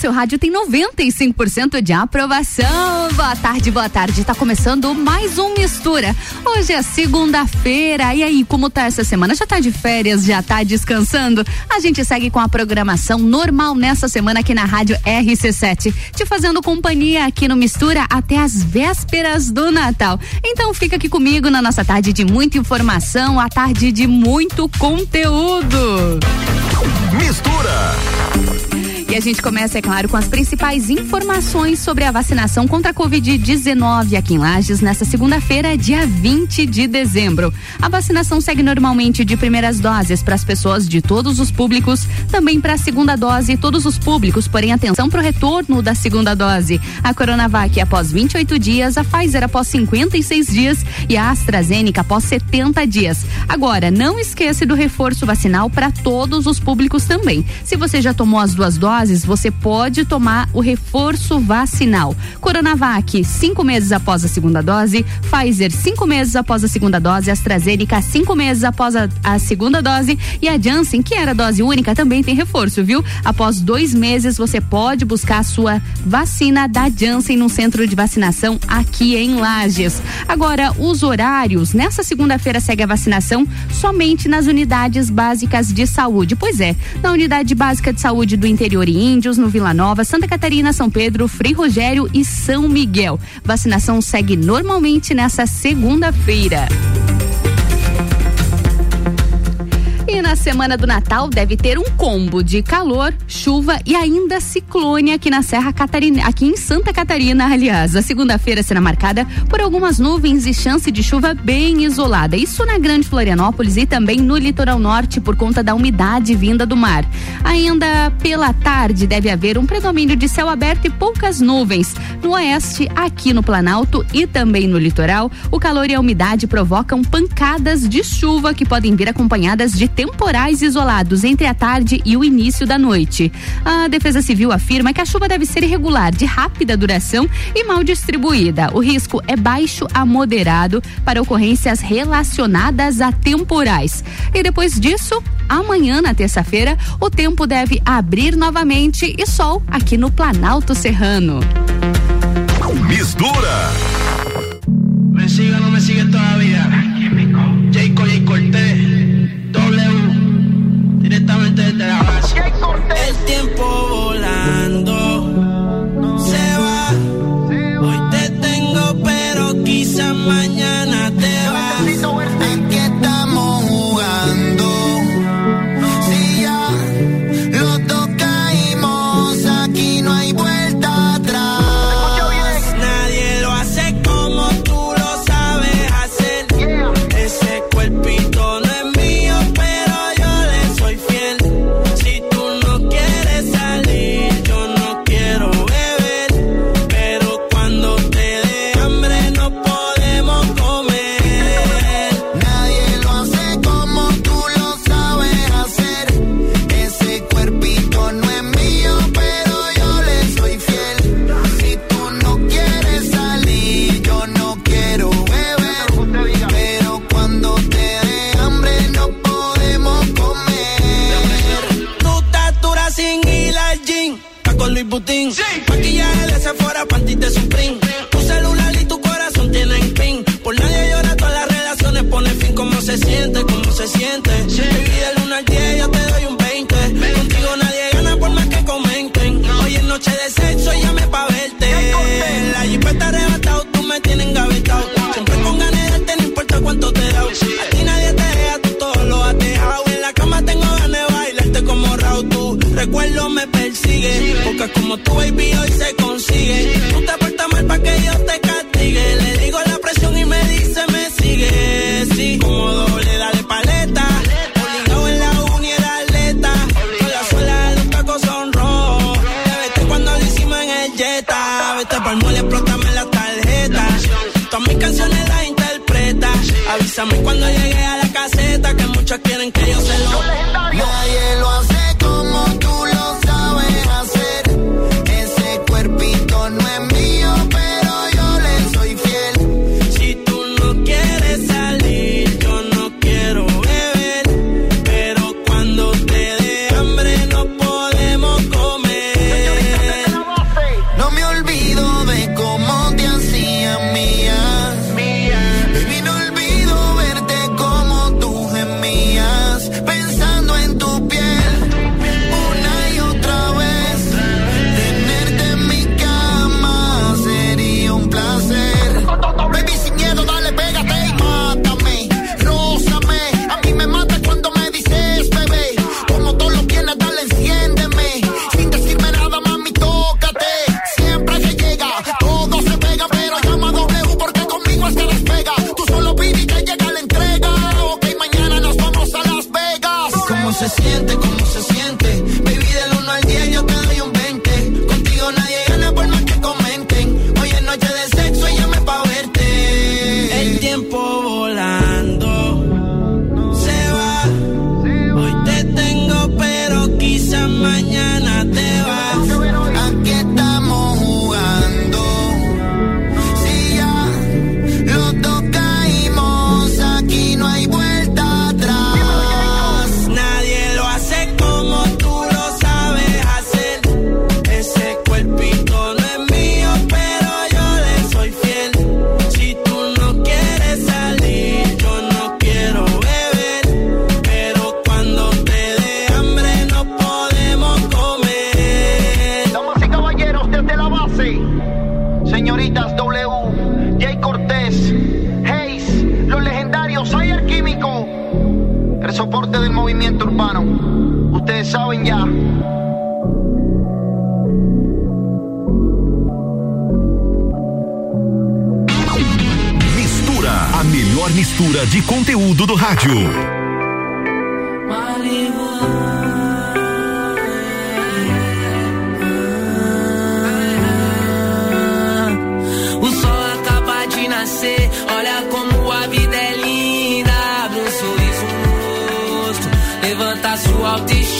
seu rádio tem 95% de aprovação. Boa tarde, boa tarde. Tá começando mais um Mistura. Hoje é segunda-feira. E aí, como tá essa semana? Já tá de férias? Já tá descansando? A gente segue com a programação normal nessa semana aqui na Rádio RC7, te fazendo companhia aqui no Mistura até as vésperas do Natal. Então fica aqui comigo na nossa tarde de muita informação, a tarde de muito conteúdo. Mistura. E a gente começa, é claro, com as principais informações sobre a vacinação contra a Covid-19 aqui em Lages nesta segunda-feira, dia 20 de dezembro. A vacinação segue normalmente de primeiras doses para as pessoas de todos os públicos, também para a segunda dose, todos os públicos, porém atenção para o retorno da segunda dose. A Coronavac após 28 dias, a Pfizer após 56 dias e a AstraZeneca após 70 dias. Agora, não esqueça do reforço vacinal para todos os públicos também. Se você já tomou as duas doses, doses, você pode tomar o reforço vacinal. Coronavac, cinco meses após a segunda dose, Pfizer, cinco meses após a segunda dose, AstraZeneca, cinco meses após a, a segunda dose e a Janssen, que era dose única, também tem reforço, viu? Após dois meses, você pode buscar a sua vacina da Janssen no centro de vacinação aqui em Lages. Agora, os horários, nessa segunda-feira segue a vacinação somente nas unidades básicas de saúde. Pois é, na unidade básica de saúde do interior Índios, no Vila Nova, Santa Catarina, São Pedro, Frei Rogério e São Miguel. Vacinação segue normalmente nessa segunda-feira. E na semana do Natal deve ter um combo de calor, chuva e ainda ciclone aqui na Serra Catarina, aqui em Santa Catarina, aliás. A segunda-feira será marcada por algumas nuvens e chance de chuva bem isolada. Isso na Grande Florianópolis e também no litoral norte por conta da umidade vinda do mar. Ainda pela tarde deve haver um predomínio de céu aberto e poucas nuvens. No oeste, aqui no Planalto e também no litoral, o calor e a umidade provocam pancadas de chuva que podem vir acompanhadas de temporais isolados entre a tarde e o início da noite. A Defesa Civil afirma que a chuva deve ser irregular, de rápida duração e mal distribuída. O risco é baixo a moderado para ocorrências relacionadas a temporais. E depois disso, amanhã, na terça-feira, o tempo deve abrir novamente e sol aqui no Planalto Serrano. Mistura. Me sigue ou não me sigue todavía. Jayco y Cortés. La base. El tiempo volando se va. Hoy te tengo, pero quizá mañana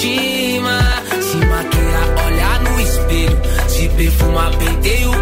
autoestima. Se maquia, olha no espelho, se perfuma, penteia o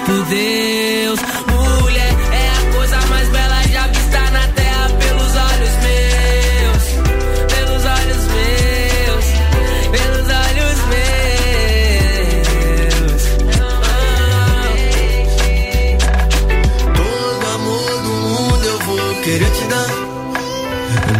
por Deus. Mulher é a coisa mais bela já vista na terra pelos olhos meus. Pelos olhos meus. Pelos olhos meus. Todo amor do mundo eu vou querer te dar.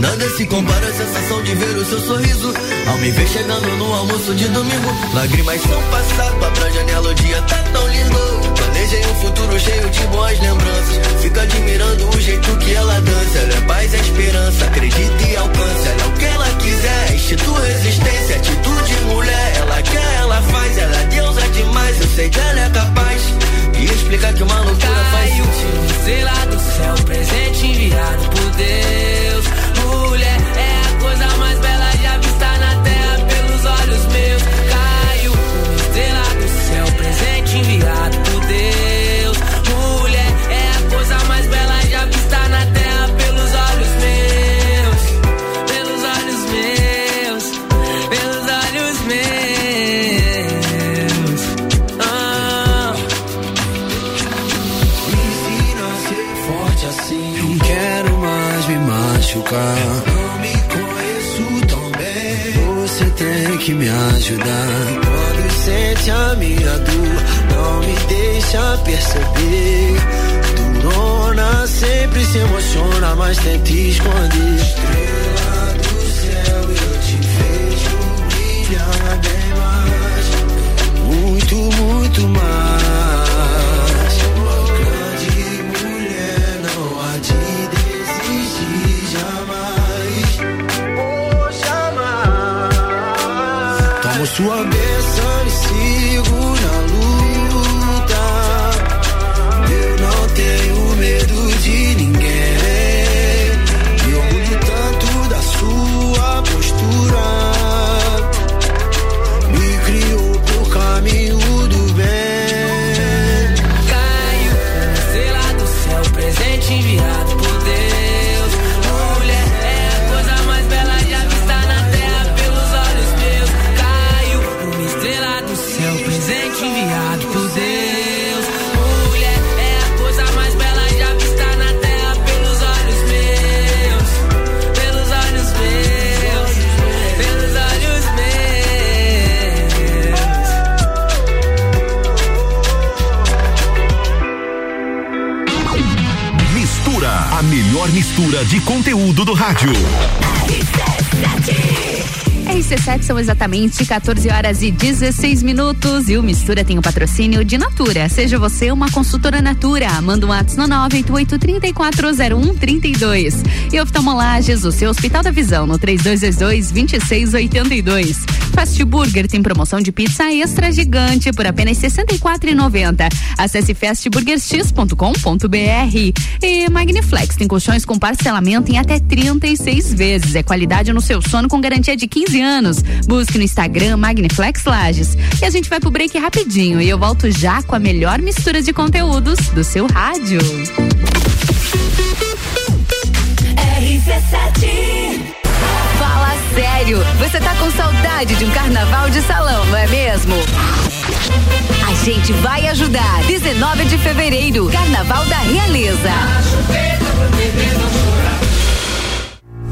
Nada se compara à sensação de ver o seu sorriso. Ao me ver chegando no almoço de domingo. Lágrimas são passado, abra a janela, o dia tá tão lindo. Planejei um futuro cheio de boas lembranças. Fico admirando o jeito que ela dança. Ela é paz, é esperança, acredita e alcança. Ela é o que ela quiser, institui resistência, atitude mulher. Ela quer, ela faz, ela é deusa demais. Eu sei que ela é capaz de explicar que uma loucura faz Caiu, sentido. estrela do céu, presente enviado por Deus. Mulher é a minha não me deixa perceber. Durona sempre se emociona, mas tenta esconder. Estrela do céu, eu te vejo brilhar bem mais. Muito, muito mais. Uma grande mulher não há de desistir jamais. Oh, jamais. Tomo sua bênção de conteúdo do rádio. RC7 são exatamente 14 horas e 16 minutos e o Mistura tem o patrocínio de Natura. Seja você uma consultora Natura, manda um WhatsApp no 988-340132. E oftalmolages, o seu Hospital da Visão, no 3222-2682. Fast Burger tem promoção de pizza extra gigante por apenas R$ 64,90. Acesse fastburgerx.com.br. E Magniflex tem colchões com parcelamento em até 36 vezes. É qualidade no seu sono com garantia de 15 anos. Busque no Instagram Magniflex Lages. E a gente vai pro break rapidinho e eu volto já com a melhor mistura de conteúdos do seu rádio. Fala sério, você tá com saudade de um carnaval de salão, não é mesmo? A gente vai ajudar. 19 de fevereiro, Carnaval da Realeza.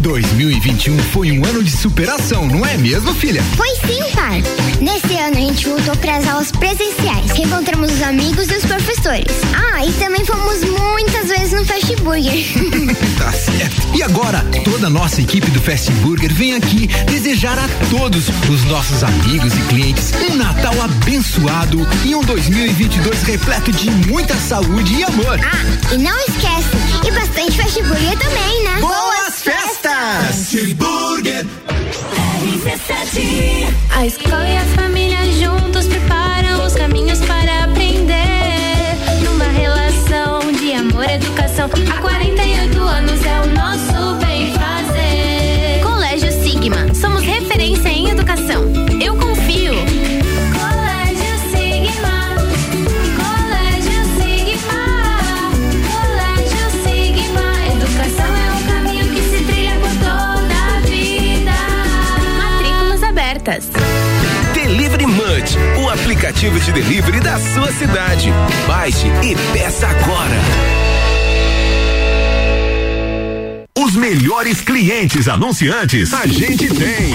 2021 foi um ano de superação, não é mesmo, filha? Foi sim, pai. Nesse ano a gente voltou para as aulas presenciais, reencontramos os amigos e os professores. Ah, e também fomos muitas vezes no Fast Burger. tá certo. E agora, toda a nossa equipe do Fast Burger vem aqui desejar a todos os nossos amigos e clientes um Natal abençoado e um 2022 repleto de muita saúde e amor. Ah, e não esquece, e bastante Fast Burger também, né? Boas festas! Burger. A escola e a família juntos preparam os caminhos para aprender. Numa relação de amor e educação. Há 48 Abertas. Delivery Munch, o aplicativo de delivery da sua cidade. Baixe e peça agora. Os melhores clientes anunciantes a gente tem.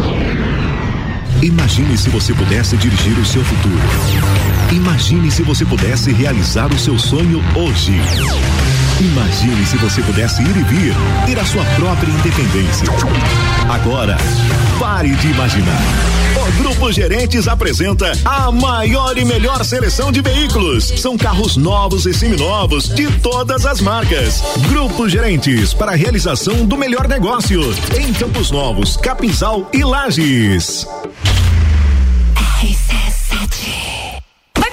Imagine se você pudesse dirigir o seu futuro. Imagine se você pudesse realizar o seu sonho hoje. Imagine se você pudesse ir e vir, ter a sua própria independência. Agora, pare de imaginar. O Grupo Gerentes apresenta a maior e melhor seleção de veículos. São carros novos e seminovos de todas as marcas. Grupo Gerentes para a realização do melhor negócio em Campos Novos, Capinzal e Lages. Vai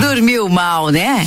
Dormiu mal, né?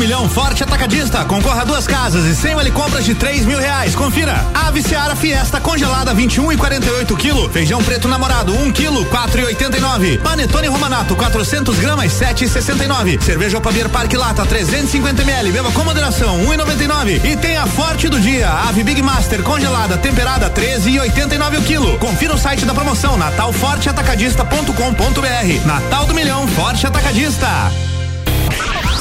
Milhão Forte Atacadista. Concorra a duas casas e 100 vale compras de 3 mil reais. Confira. Ave Seara Fiesta congelada 21 e 48 quilo. Feijão preto namorado 1 quilo 4 e 89. Panetone Romanato 400 gramas 7 e 69. Cerveja Opabier Parque Lata 350 ml. Beba com moderação 1 e 99. E tem a Forte do Dia. Ave Big Master congelada temperada 13 e 89 o quilo. Confira o site da promoção natalforteatacadista.com.br. Natal do Milhão Forte Atacadista.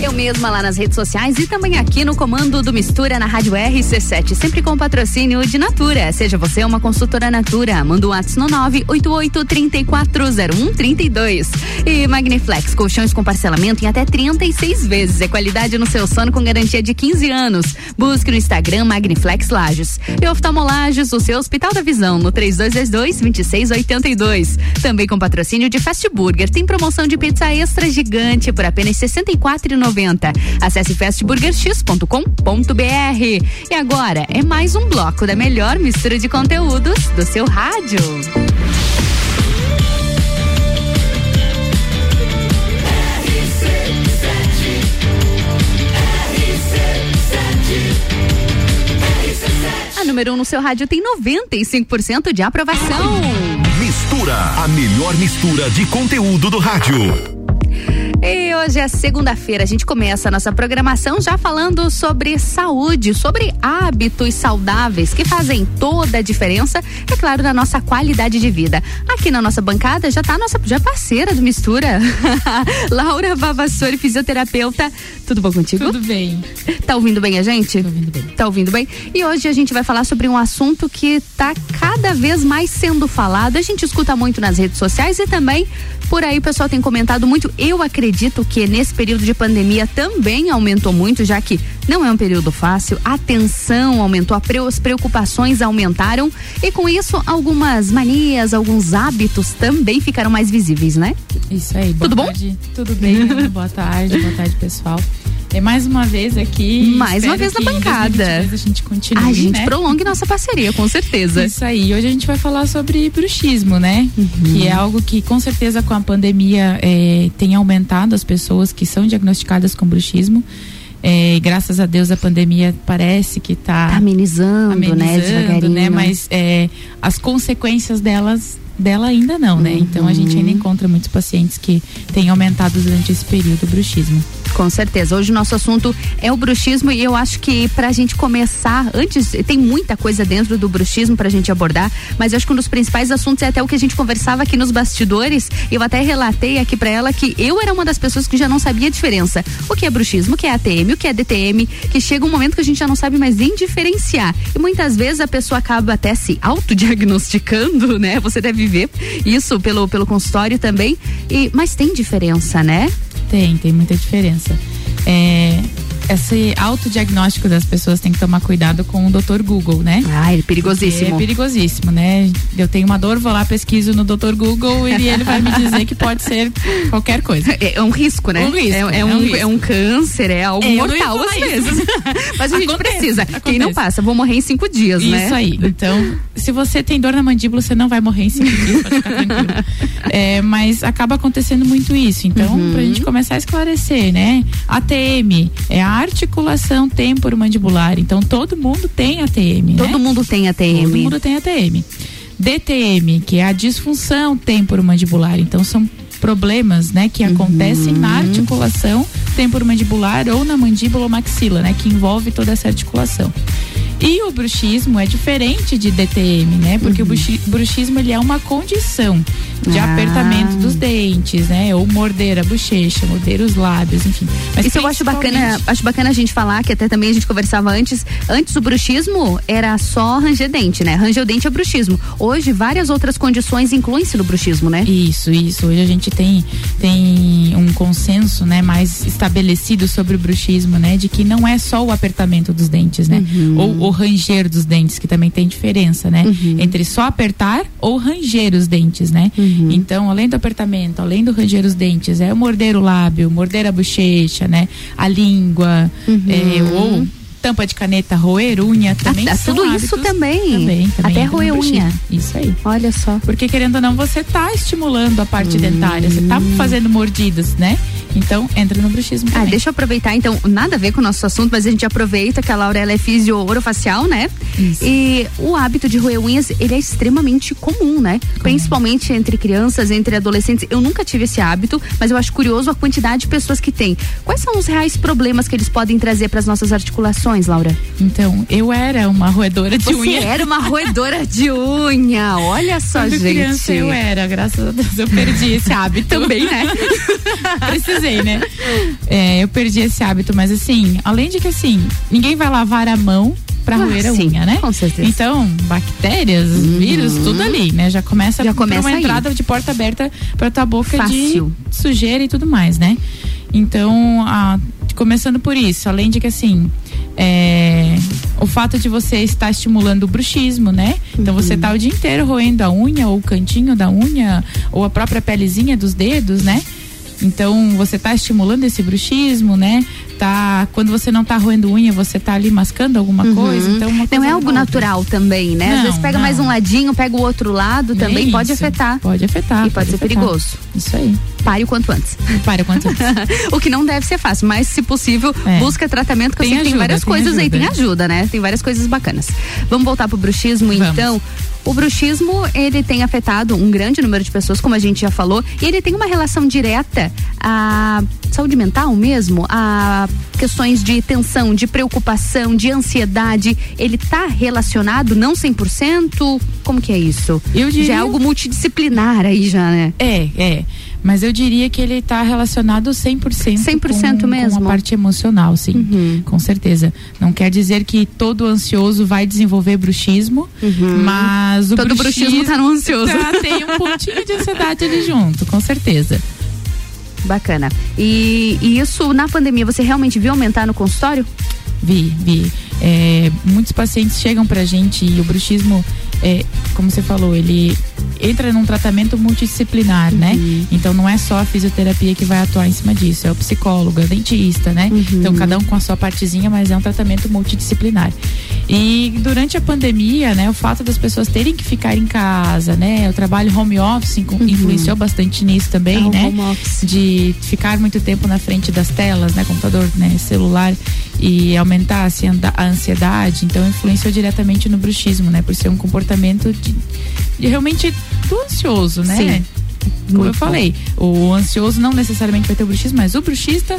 Eu mesma lá nas redes sociais e também aqui no comando do Mistura na Rádio RC7, sempre com patrocínio de Natura. Seja você uma consultora Natura, manda um WhatsApp no 988340132. E Magniflex, colchões com parcelamento em até 36 vezes. É qualidade no seu sono com garantia de 15 anos. Busque no Instagram Magniflex Lages. E Oftalmolages, o seu Hospital da Visão, no 3222-2682. Também com patrocínio de Fast Burger. Tem promoção de pizza extra gigante por apenas R$ 64,90 Acesse fastburgerx.com.br. E agora é mais um bloco da melhor mistura de conteúdos do seu rádio. A número 1 um no seu rádio tem 95% de aprovação. Mistura, a melhor mistura de conteúdo do rádio. E hoje é segunda-feira, a gente começa a nossa programação já falando sobre saúde, sobre hábitos saudáveis que fazem toda a diferença, é claro, na nossa qualidade de vida. Aqui na nossa bancada já está a nossa já parceira do Mistura, Laura Vavassori, fisioterapeuta. Tudo bom contigo? Tudo bem. Tá ouvindo bem a gente? Tô ouvindo bem. Tá ouvindo bem? E hoje a gente vai falar sobre um assunto que tá cada vez mais sendo falado. A gente escuta muito nas redes sociais e também por aí o pessoal tem comentado muito. Eu acredito que nesse período de pandemia também aumentou muito, já que não é um período fácil, a tensão aumentou, as preocupações aumentaram e com isso algumas manias, alguns hábitos também ficaram mais visíveis, né? Isso aí. Tudo tarde. bom? Tudo bem. boa tarde, boa tarde, pessoal. É mais uma vez aqui. Mais uma vez na bancada. A gente continua. A gente né? prolongue nossa parceria, com certeza. Isso aí. Hoje a gente vai falar sobre bruxismo, né? Uhum. Que é algo que com certeza com a pandemia é, tem aumentado as pessoas que são diagnosticadas com bruxismo. É, graças a Deus a pandemia parece que está tá amenizando, amenizando, né, devagarinho. né? Mas é, as consequências delas dela ainda não, né? Uhum. Então a gente ainda encontra muitos pacientes que têm aumentado durante esse período o bruxismo. Com certeza. Hoje o nosso assunto é o bruxismo e eu acho que pra gente começar, antes, tem muita coisa dentro do bruxismo pra gente abordar, mas eu acho que um dos principais assuntos é até o que a gente conversava aqui nos bastidores. Eu até relatei aqui pra ela que eu era uma das pessoas que já não sabia a diferença. O que é bruxismo, o que é ATM, o que é DTM, que chega um momento que a gente já não sabe mais nem diferenciar. E muitas vezes a pessoa acaba até se autodiagnosticando, né? Você deve ver isso pelo, pelo consultório também. E, mas tem diferença, né? Tem, tem muita diferença. É, esse autodiagnóstico das pessoas tem que tomar cuidado com o Dr. Google, né? Ah, é perigosíssimo. Porque é perigosíssimo, né? Eu tenho uma dor, vou lá, pesquiso no Dr. Google e ele vai me dizer que pode ser qualquer coisa. É, é um risco, né? Um risco, é, é, é um, um risco. é um câncer, é algo É, mortal às isso. vezes. Mas a gente Acontece, precisa. Quem acontece. não passa, vou morrer em cinco dias, né? Isso aí. Então, se você tem dor na mandíbula, você não vai morrer em cinco dias, pode ficar tranquilo. É, mas acaba acontecendo muito isso. Então, Uhum. pra gente começar a esclarecer, né? ATM é a articulação temporomandibular. Então, todo mundo tem ATM, né? Todo mundo tem ATM. Todo mundo tem ATM. DTM, que é a disfunção temporomandibular. Então, são problemas, né, que acontecem Uhum. na articulação temporomandibular ou na mandíbula ou maxila, né, que envolve toda essa articulação. E o bruxismo é diferente de DTM, né? Porque o bruxi- bruxismo ele é uma condição de Uhum. Ah. apertamento dos dentes, né? Ou morder a bochecha, morder os lábios, enfim. Mas Isso eu acho bacana, acho bacana a gente falar, que até também a gente conversava antes. Antes o bruxismo era só ranger dente, né? Ranger o dente é bruxismo. Hoje, várias outras condições incluem-se no bruxismo, né? Isso, isso. Hoje a gente tem, tem um consenso, né, mais estabelecido sobre o bruxismo, né, de que não é só o apertamento dos dentes, né, ou o ranger dos dentes, que também tem diferença, né, entre só apertar ou ranger os dentes, né. Então, além do apertamento, além do ranger os dentes, é o morder o lábio, morder a bochecha, né, a língua, é, ou tampa de caneta, roer unha, também Ah, tudo isso também. também, também Até roer unha. Isso aí. Olha só. Porque querendo ou não, você tá estimulando a parte dentária, você tá fazendo mordidas, né? Então, entra no bruxismo. Ah, também. deixa eu aproveitar, então, nada a ver com o nosso assunto, mas a gente aproveita que a Laura ela é fisio-orofacial, né? Isso. E o hábito de roer unhas, ele é extremamente comum, né? Principalmente entre crianças, entre adolescentes. Eu nunca tive esse hábito, mas eu acho curioso a quantidade de pessoas que têm. Quais são os reais problemas que eles podem trazer para as nossas articulações, Laura? Então, eu era uma roedora de Você unha. era uma roedora de unha, olha só, Quando gente. criança eu era, graças a Deus eu perdi esse hábito. Também, né? Precisei, né? É, eu perdi esse hábito, mas assim, além de que assim, ninguém vai lavar a mão pra Ah, roer a sim, unha, né? com certeza. Uhum. Então, bactérias, vírus, tudo ali, né? Já começa, Já começa uma aí. entrada de porta aberta pra tua boca Fácil. de sujeira e tudo mais, né? Então, a- começando por isso, além de que assim, é, o fato de você estar estimulando o bruxismo, né? Então você Uhum. tá o dia inteiro roendo a unha, ou o cantinho da unha, ou a própria pelezinha dos dedos, né? Então você tá estimulando esse bruxismo, né? Tá, quando você não tá roendo unha, você tá ali mascando alguma coisa. Então uma Uhum. Não é algo leva a outra. natural também, né? Às Não, vezes pega não. mais um ladinho, pega o outro lado, também É pode isso. afetar. Pode afetar. E pode ser afetar. perigoso. Isso aí. Pare o quanto antes. Pare o quanto antes. o que não deve ser fácil, mas se possível, É. busca tratamento, que eu Tem sei que tem várias tem coisas aí, ajuda. tem ajuda, né? Tem várias coisas bacanas. Vamos voltar pro bruxismo, então. O bruxismo, ele tem afetado um grande número de pessoas, como a gente já falou, e ele tem uma relação direta à saúde mental mesmo, a questões de tensão, de preocupação, de ansiedade. Ele tá relacionado, não 100%? Como que é isso? Eu diria- Já é algo multidisciplinar aí já, né? É, é. Mas eu diria que ele está relacionado 100%, 100% com, mesmo? Uhum. com a parte emocional, sim. Com certeza. Não quer dizer que todo ansioso vai desenvolver bruxismo, mas o Uhum. Todo bruxismo tá no ansioso. tá- tem um pontinho de ansiedade ali junto, com certeza. Bacana. E, e isso na pandemia você realmente viu aumentar no consultório? Vi, vi. É, muitos pacientes chegam pra gente e o bruxismo, é, como você falou, ele entra num tratamento multidisciplinar, né? Então não é só a fisioterapia que vai atuar em cima disso, é o psicólogo, é o dentista, né? Então cada um com a sua partezinha, mas é um tratamento multidisciplinar. E durante a pandemia, né, o fato das pessoas terem que ficar em casa, né? O trabalho home office incu- influenciou bastante nisso também, o né? home office. de ficar muito tempo na frente das telas, né, computador, né, celular e aumentar assim, a ansiedade, então influenciou diretamente no bruxismo, né, por ser um comportamento de, de realmente do ansioso, né? Sim. Como eu Muito falei, o ansioso não necessariamente vai ter o bruxismo, mas o bruxista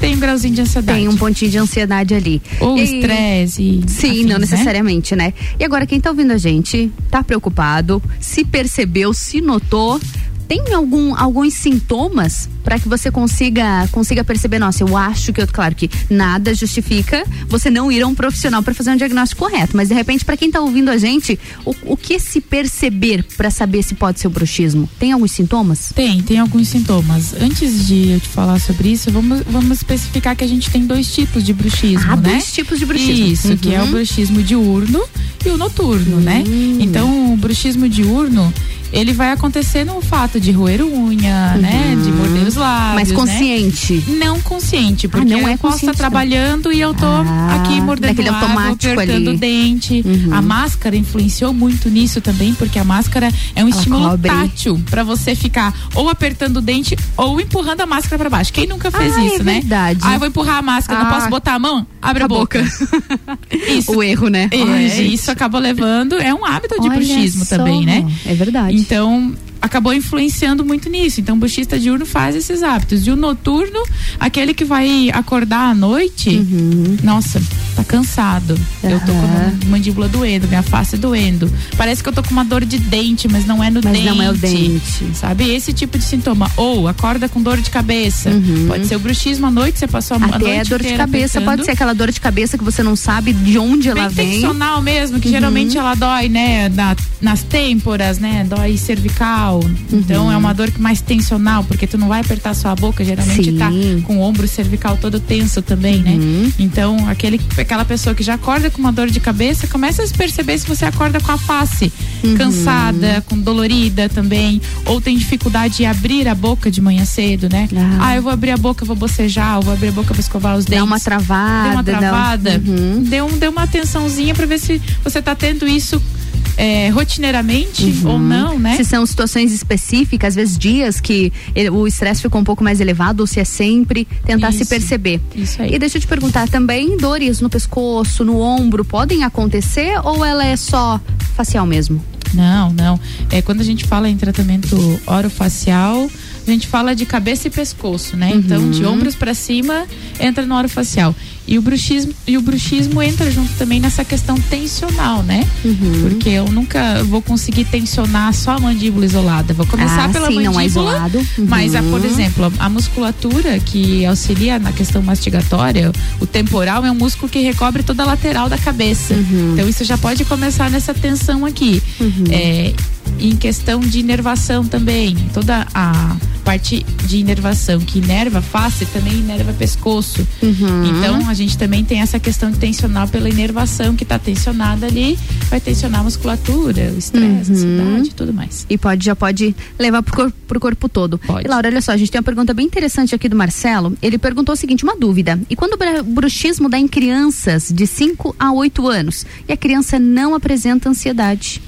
tem um grauzinho de ansiedade. Tem um pontinho de ansiedade ali. Ou estresse. Sim, afins, não né? necessariamente, né? E agora, quem tá ouvindo a gente, tá preocupado, se percebeu, se notou, tem algum, alguns sintomas para que você consiga consiga perceber, nossa, eu acho que eu, claro que nada justifica você não ir a um profissional para fazer um diagnóstico correto, mas de repente para quem tá ouvindo a gente, o, o que se perceber para saber se pode ser o bruxismo? Tem alguns sintomas? Tem, tem alguns sintomas. Antes de eu te falar sobre isso, vamos, vamos especificar que a gente tem dois tipos de bruxismo, Ah, né? dois tipos de bruxismo. Isso, que é o Uhum. bruxismo diurno e o noturno, né? Hum. Então, o bruxismo diurno, ele vai acontecer no fato de roer unha, né? De morder os lábios. Mas né? consciente. Não consciente, porque não é eu posso estar não. trabalhando e eu tô Ah, aqui mordendo o lábio, apertando o dente. Uhum. A máscara influenciou muito nisso também, porque a máscara é um Ela estímulo cobre. tátil para você ficar ou apertando o dente ou empurrando a máscara para baixo. Quem nunca fez Ah, é isso, né? verdade. Ah, eu vou empurrar a máscara, não Ah. posso botar a mão? Abre a a boca. isso. O erro, né? É, Ai, isso acabou levando, é um hábito de bruxismo também, né? É verdade. Então, acabou influenciando muito nisso. Então, o bruxista diurno faz esses hábitos. E o noturno, aquele que vai acordar à noite, Uhum. nossa, tá cansado. Eu tô com a mandíbula doendo, minha face doendo. Parece que eu tô com uma dor de dente, mas não é no Mas dente. não é o dente. Sabe? Esse tipo de sintoma. Ou acorda com dor de cabeça. Pode ser o bruxismo à noite, você passou a Uhum. Até noite dor de cabeça, pode ser aquela dor de cabeça que você não sabe de onde ela Bem vem. tensional mesmo, que Uhum. geralmente ela dói, né, na- nas têmporas, né, dói cervical. Então Uhum. é uma dor mais tensional, porque tu não vai apertar sua boca, geralmente Sim. tá com o ombro cervical todo tenso também, né? Uhum. Então, aquele, aquela pessoa que já acorda com uma dor de cabeça, começa a se perceber se você acorda com a face Uhum. cansada, com dolorida também, ou tem dificuldade de abrir a boca de manhã cedo, né? Ah. Ah, eu vou abrir a boca, vou bocejar, eu vou abrir a boca, vou escovar os Dá dentes. uma travada. Deu uma um- travada. Uhum. Deu, deu uma atençãozinha pra ver se você tá tendo isso é, rotineiramente Uhum. ou não, né? Se são situações específicas, às vezes dias que ele- o estresse ficou um pouco mais elevado, ou se é sempre, tentar se Isso. perceber. Isso aí. E deixa eu te perguntar também, dores no pescoço, no ombro, podem acontecer ou ela é só facial mesmo? Não, não. É, quando a gente fala em tratamento orofacial, a gente fala de cabeça e pescoço, né? Então, de ombros para cima, entra no orofacial. E o bruxismo, e o bruxismo entra junto também nessa questão tensional, né? Porque eu nunca vou conseguir tensionar só a mandíbula isolada. Vou começar Ah, pela sim, mandíbula. não é isolado. Uhum. Mas, a, por exemplo, a, a musculatura que auxilia na questão mastigatória, o temporal é um músculo que recobre toda a lateral da cabeça. Então, isso já pode começar nessa tensão aqui. É, em questão de inervação também, toda a parte de inervação que inerva face também inerva pescoço. Então a gente também tem essa questão de tensionar pela inervação que está tensionada ali, vai tensionar a musculatura, o estresse, a ansiedade e tudo mais. E pode, já pode levar pro corpo, pro corpo todo. E Laura, olha só, a gente tem uma pergunta bem interessante aqui do Marcelo. Ele perguntou o seguinte, uma dúvida. E quando o bruxismo dá em crianças de 5 a 8 anos e a criança não apresenta ansiedade?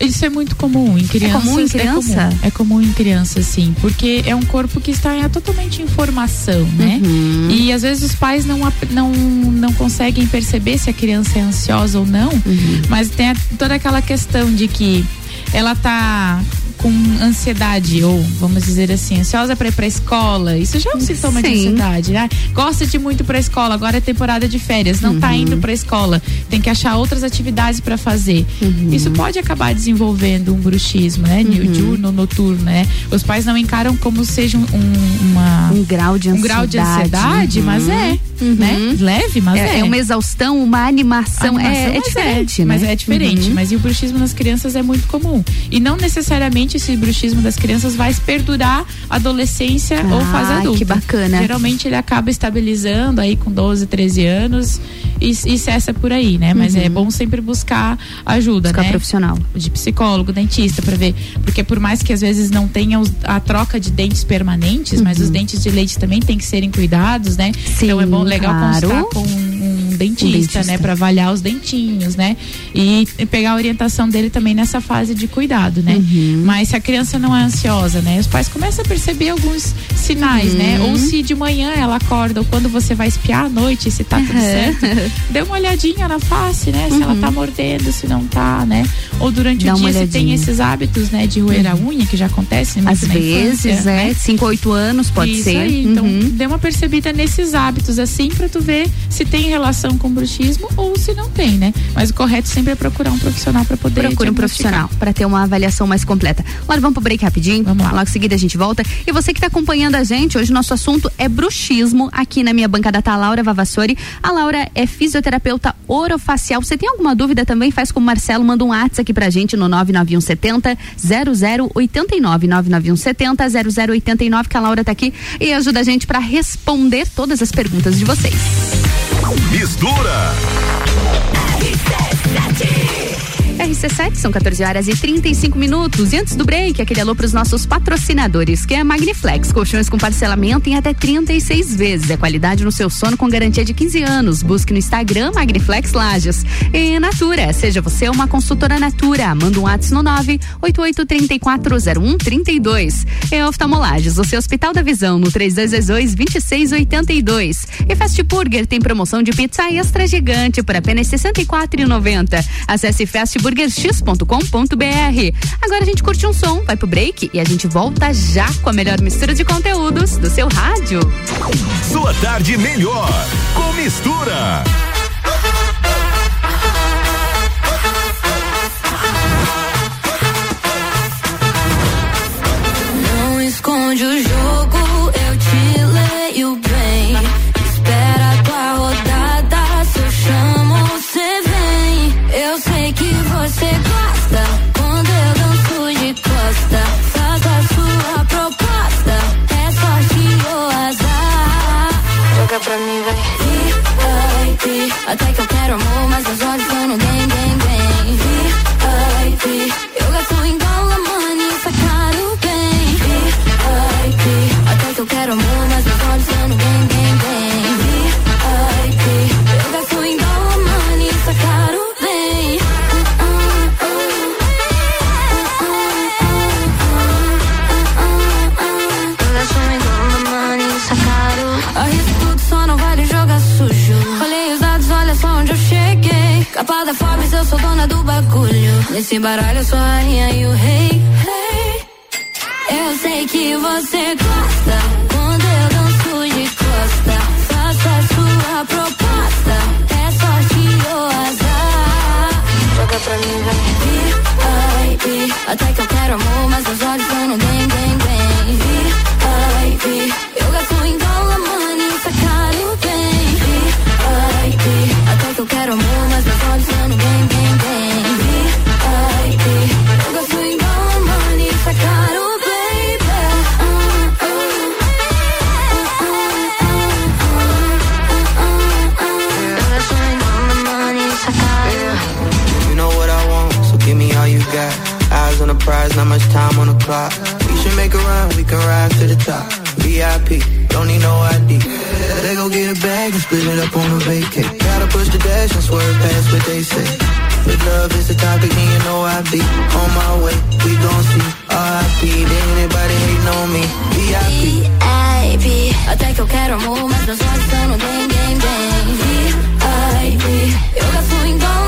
Isso é muito comum em crianças. comum em criança? É comum, é comum em criança, sim. Porque é um corpo que está em- totalmente em formação, né? Uhum. E às vezes os pais não, não, não conseguem perceber se a criança é ansiosa ou não. Uhum. Mas tem a- toda aquela questão de que ela tá com ansiedade ou vamos dizer assim ansiosa para ir para escola isso já é um sintoma de Sim. ansiedade né? gosta de muito para escola agora é temporada de férias não tá indo para escola tem que achar outras atividades para fazer isso pode acabar desenvolvendo um bruxismo né diurno noturno né os pais não encaram como seja um, um- uma um grau de um grau de ansiedade Uhum. mas é né leve mas é, é, é uma exaustão, uma animação. Animação, é, é diferente, né? Mas é diferente. Uhum. Mas e o bruxismo nas crianças é muito comum. E não necessariamente esse bruxismo das crianças vai perdurar adolescência ou fase Ah, adulta. que bacana. Geralmente ele acaba estabilizando aí com 12, 13 anos e, e cessa por aí, né? Mas Uhum. é bom sempre buscar ajuda, Buscar né? profissional. De psicólogo, dentista, pra ver. Porque por mais que às vezes não tenha os- a troca de dentes permanentes, mas os dentes de leite também tem que serem cuidados, né? então é bom, legal claro. constar com um dentista, Um dentista. né? Pra avaliar os dentinhos, né? E pegar a orientação dele também nessa fase de cuidado, né? Uhum. Mas se a criança não é ansiosa, né? Os pais começam a perceber alguns sinais, né? Uhum. Ou se de manhã ela acorda, ou quando você vai espiar à noite, se tá tudo Uhum. certo, dê uma olhadinha na face, né? Se ela tá mordendo, se não tá, né? Ou durante Dá o dia se tem esses hábitos, né? De roer a unha, que já acontece muito Às na vezes, infância, é, né? 5 ou 8 anos pode Isso ser. Aí, então, Uhum. dê uma percebida nesses hábitos, assim, pra tu ver se tem relação com bruxismo ou se não tem, né? Mas o correto sempre é procurar um profissional pra poder. Procure um profissional para ter uma avaliação mais completa. Laura, vamos pro break rapidinho? Vamos lá. Logo em seguida a gente volta. E você que está acompanhando a gente, hoje nosso assunto é bruxismo. Aqui na minha bancada tá a Laura Vavassori. A Laura é fisioterapeuta orofacial. Você tem alguma dúvida também? Faz com o Marcelo, manda um WhatsApp aqui pra gente no 99170 0089 99170 0089 que a Laura tá aqui e ajuda a gente para responder todas as perguntas de vocês. Mistura. RC7, são 14 horas e 35 minutos. E antes do break, aquele alô para os nossos patrocinadores, que é a Magniflex, colchões com parcelamento em até 36 vezes. É qualidade no seu sono com garantia de 15 anos. Busque no Instagram Magniflex Lages. E Natura, seja você uma consultora Natura. Manda um WhatsApp no 988340132. E Oftalmolages, o seu Hospital da Visão, no 3222-2682. E Fast Burger tem promoção de pizza extra gigante por apenas R$ 64,90. Acesse fastburgerx.com.br. Agora a gente curte um som, vai pro break e a gente volta já com a melhor mistura de conteúdos do seu rádio. Sua tarde melhor com mistura. Não esconde o jogo, Nesse baralho, eu sou a rainha e o rei. Hey. Eu sei que você gosta quando eu danço de costa. Faça a sua proposta. É sorte ou azar. Joga pra mim, vai. VIP. Até que eu quero amor, mas os olhos no bem, bem, bem. VIP. Prize, not much time on the clock. We should make a run, we can rise to the top. VIP, don't need no ID. They go get a bag and split it up on a vacay. Gotta push the dash and swerve past what they say. If love is the topic, then you know I be on my way. We gon' see RIP, then anybody hating on me. VIP. VIP. Que eu quero amor, mas meus olhos estão no bem, bem, bem. VIP. Eu gasto em dólar, money,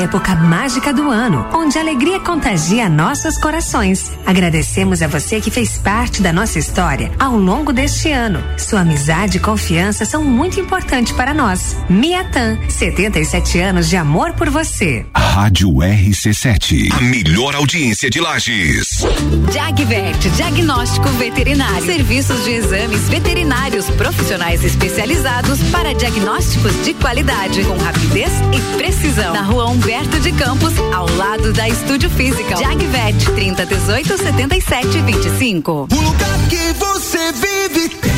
época mágica do ano, onde a alegria contagia nossos corações. Agradecemos a você que fez parte da nossa história ao longo deste ano. Sua amizade e confiança são muito importantes para nós. Miatan, 77 anos de amor por você. Rádio RC7. A melhor audiência de Lages. Jagvet, diagnóstico veterinário. Serviços de exames veterinários profissionais especializados para diagnósticos de qualidade, com rapidez e precisão. Na rua Humberto de Campos, ao lado da Estúdio Física. Jagvet, 30 18 77 25. O lugar que você vive tem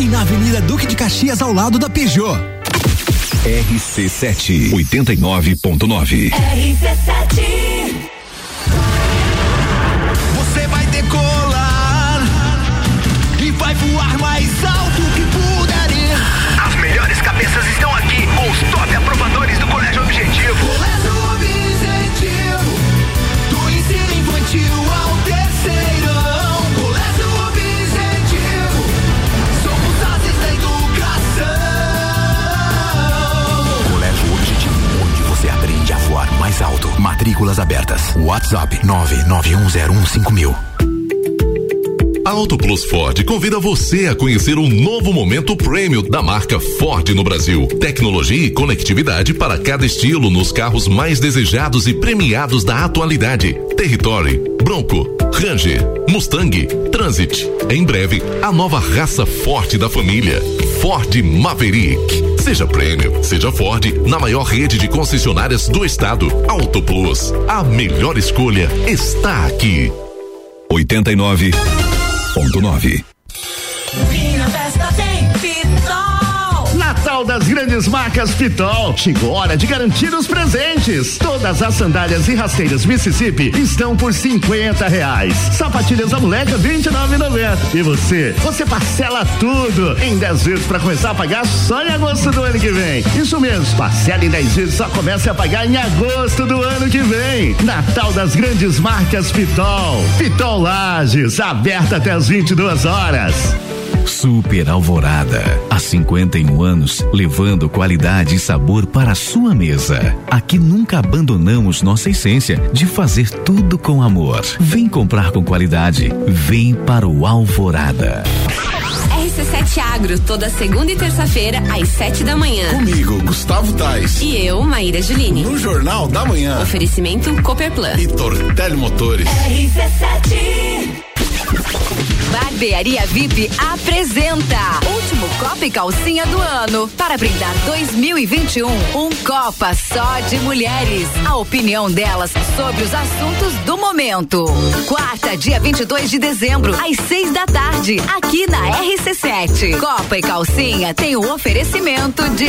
e na Avenida Duque de Caxias, ao lado da Peugeot. RC7 89.9. RC7 mais alto. Matrículas abertas. WhatsApp 991015000. A Auto Plus Ford convida você a conhecer o novo momento prêmio da marca Ford no Brasil. Tecnologia e conectividade para cada estilo nos carros mais desejados e premiados da atualidade. Territory, Bronco, Ranger, Mustang, Transit. Em breve, a nova raça forte da família. Ford Maverick. Seja prêmio, seja Ford, na maior rede de concessionárias do estado. Auto Plus. A melhor escolha está aqui. 89.9 das grandes marcas Pitol. Chegou hora de garantir os presentes. Todas as sandálias e rasteiras Mississippi estão por 50 reais. Sapatilhas da moleca 29,90. E você? Você parcela tudo em 10 vezes para começar a pagar só em agosto do ano que vem. Isso mesmo, parcela em 10 vezes só começa a pagar em agosto do ano que vem. Natal das grandes marcas Pitol. Pitol Lages, aberta até as 22 horas. Super Alvorada. Há 51 anos, levando qualidade e sabor para a sua mesa. Aqui nunca abandonamos nossa essência de fazer tudo com amor. Vem comprar com qualidade. Vem para o Alvorada. RC7 Agro, toda segunda e terça-feira, às sete da manhã. Comigo, Gustavo Tais. E eu, Maíra Juline. No Jornal da Manhã. Oferecimento Cooperplan. E Tortelli Motores. RC7. Barbearia VIP apresenta Último Copa e Calcinha do ano. Para brindar 2021, um Copa só de mulheres. A opinião delas sobre os assuntos do momento. Quarta, dia 22 de dezembro, às seis da tarde, aqui na RC7. Copa e Calcinha tem o oferecimento de.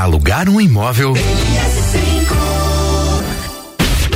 alugar um imóvel?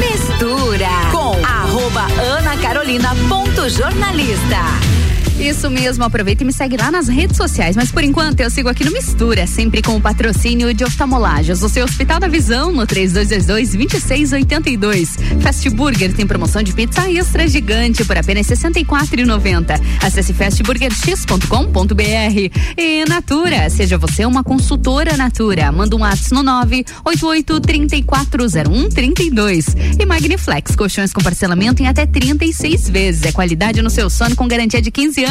Mistura com arroba anacarolina.jornalista. Isso mesmo, aproveita e me segue lá nas redes sociais. Mas por enquanto eu sigo aqui no Mistura, sempre com o patrocínio de oftalmolagens. O seu Hospital da Visão no 3222-2682. Fast Burger tem promoção de pizza extra gigante por apenas R$ 64,90. Acesse fastburgerx.com.br. E Natura, seja você uma consultora Natura. Manda um WhatsApp no 988 340132. E Magniflex, colchões com parcelamento em até 36 vezes. É qualidade no seu sono com garantia de 15 anos.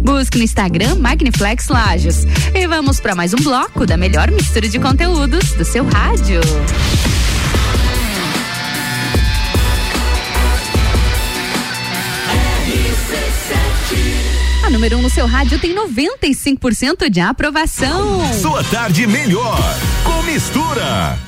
Busque no Instagram Magniflex Lages. E vamos para mais um bloco da melhor mistura de conteúdos do seu rádio. A número 1 um no seu rádio tem 95% de aprovação. Sua tarde melhor com mistura.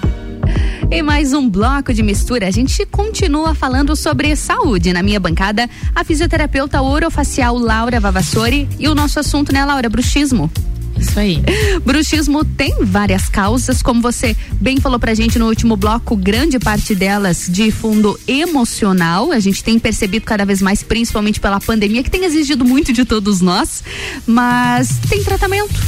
E mais um bloco de mistura. A gente continua falando sobre saúde. Na minha bancada, a fisioterapeuta orofacial Laura Vavassori e o nosso assunto, né, Laura? Bruxismo. Isso aí. Bruxismo tem várias causas, como você bem falou pra gente no último bloco, grande parte delas de fundo emocional. A gente tem percebido cada vez mais, principalmente pela pandemia, que tem exigido muito de todos nós, mas tem tratamento.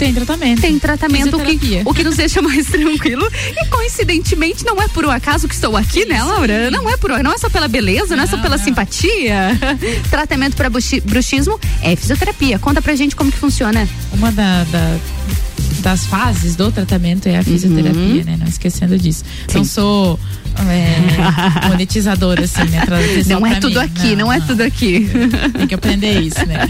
Tem tratamento. Tem tratamento o que, o que nos deixa mais tranquilo. E coincidentemente, não é por um acaso que estou aqui, né, Laura? Não é por não é só pela beleza, não, não é só pela não. simpatia. tratamento para bruxismo é fisioterapia. Conta pra gente como que funciona. Uma da, da das fases do tratamento é a fisioterapia, uhum. né? Não esquecendo disso. Sim. Não sou é, monetizadora, assim, né? Não é tudo mim. aqui, não, não, é tudo aqui. Tem que aprender isso, né?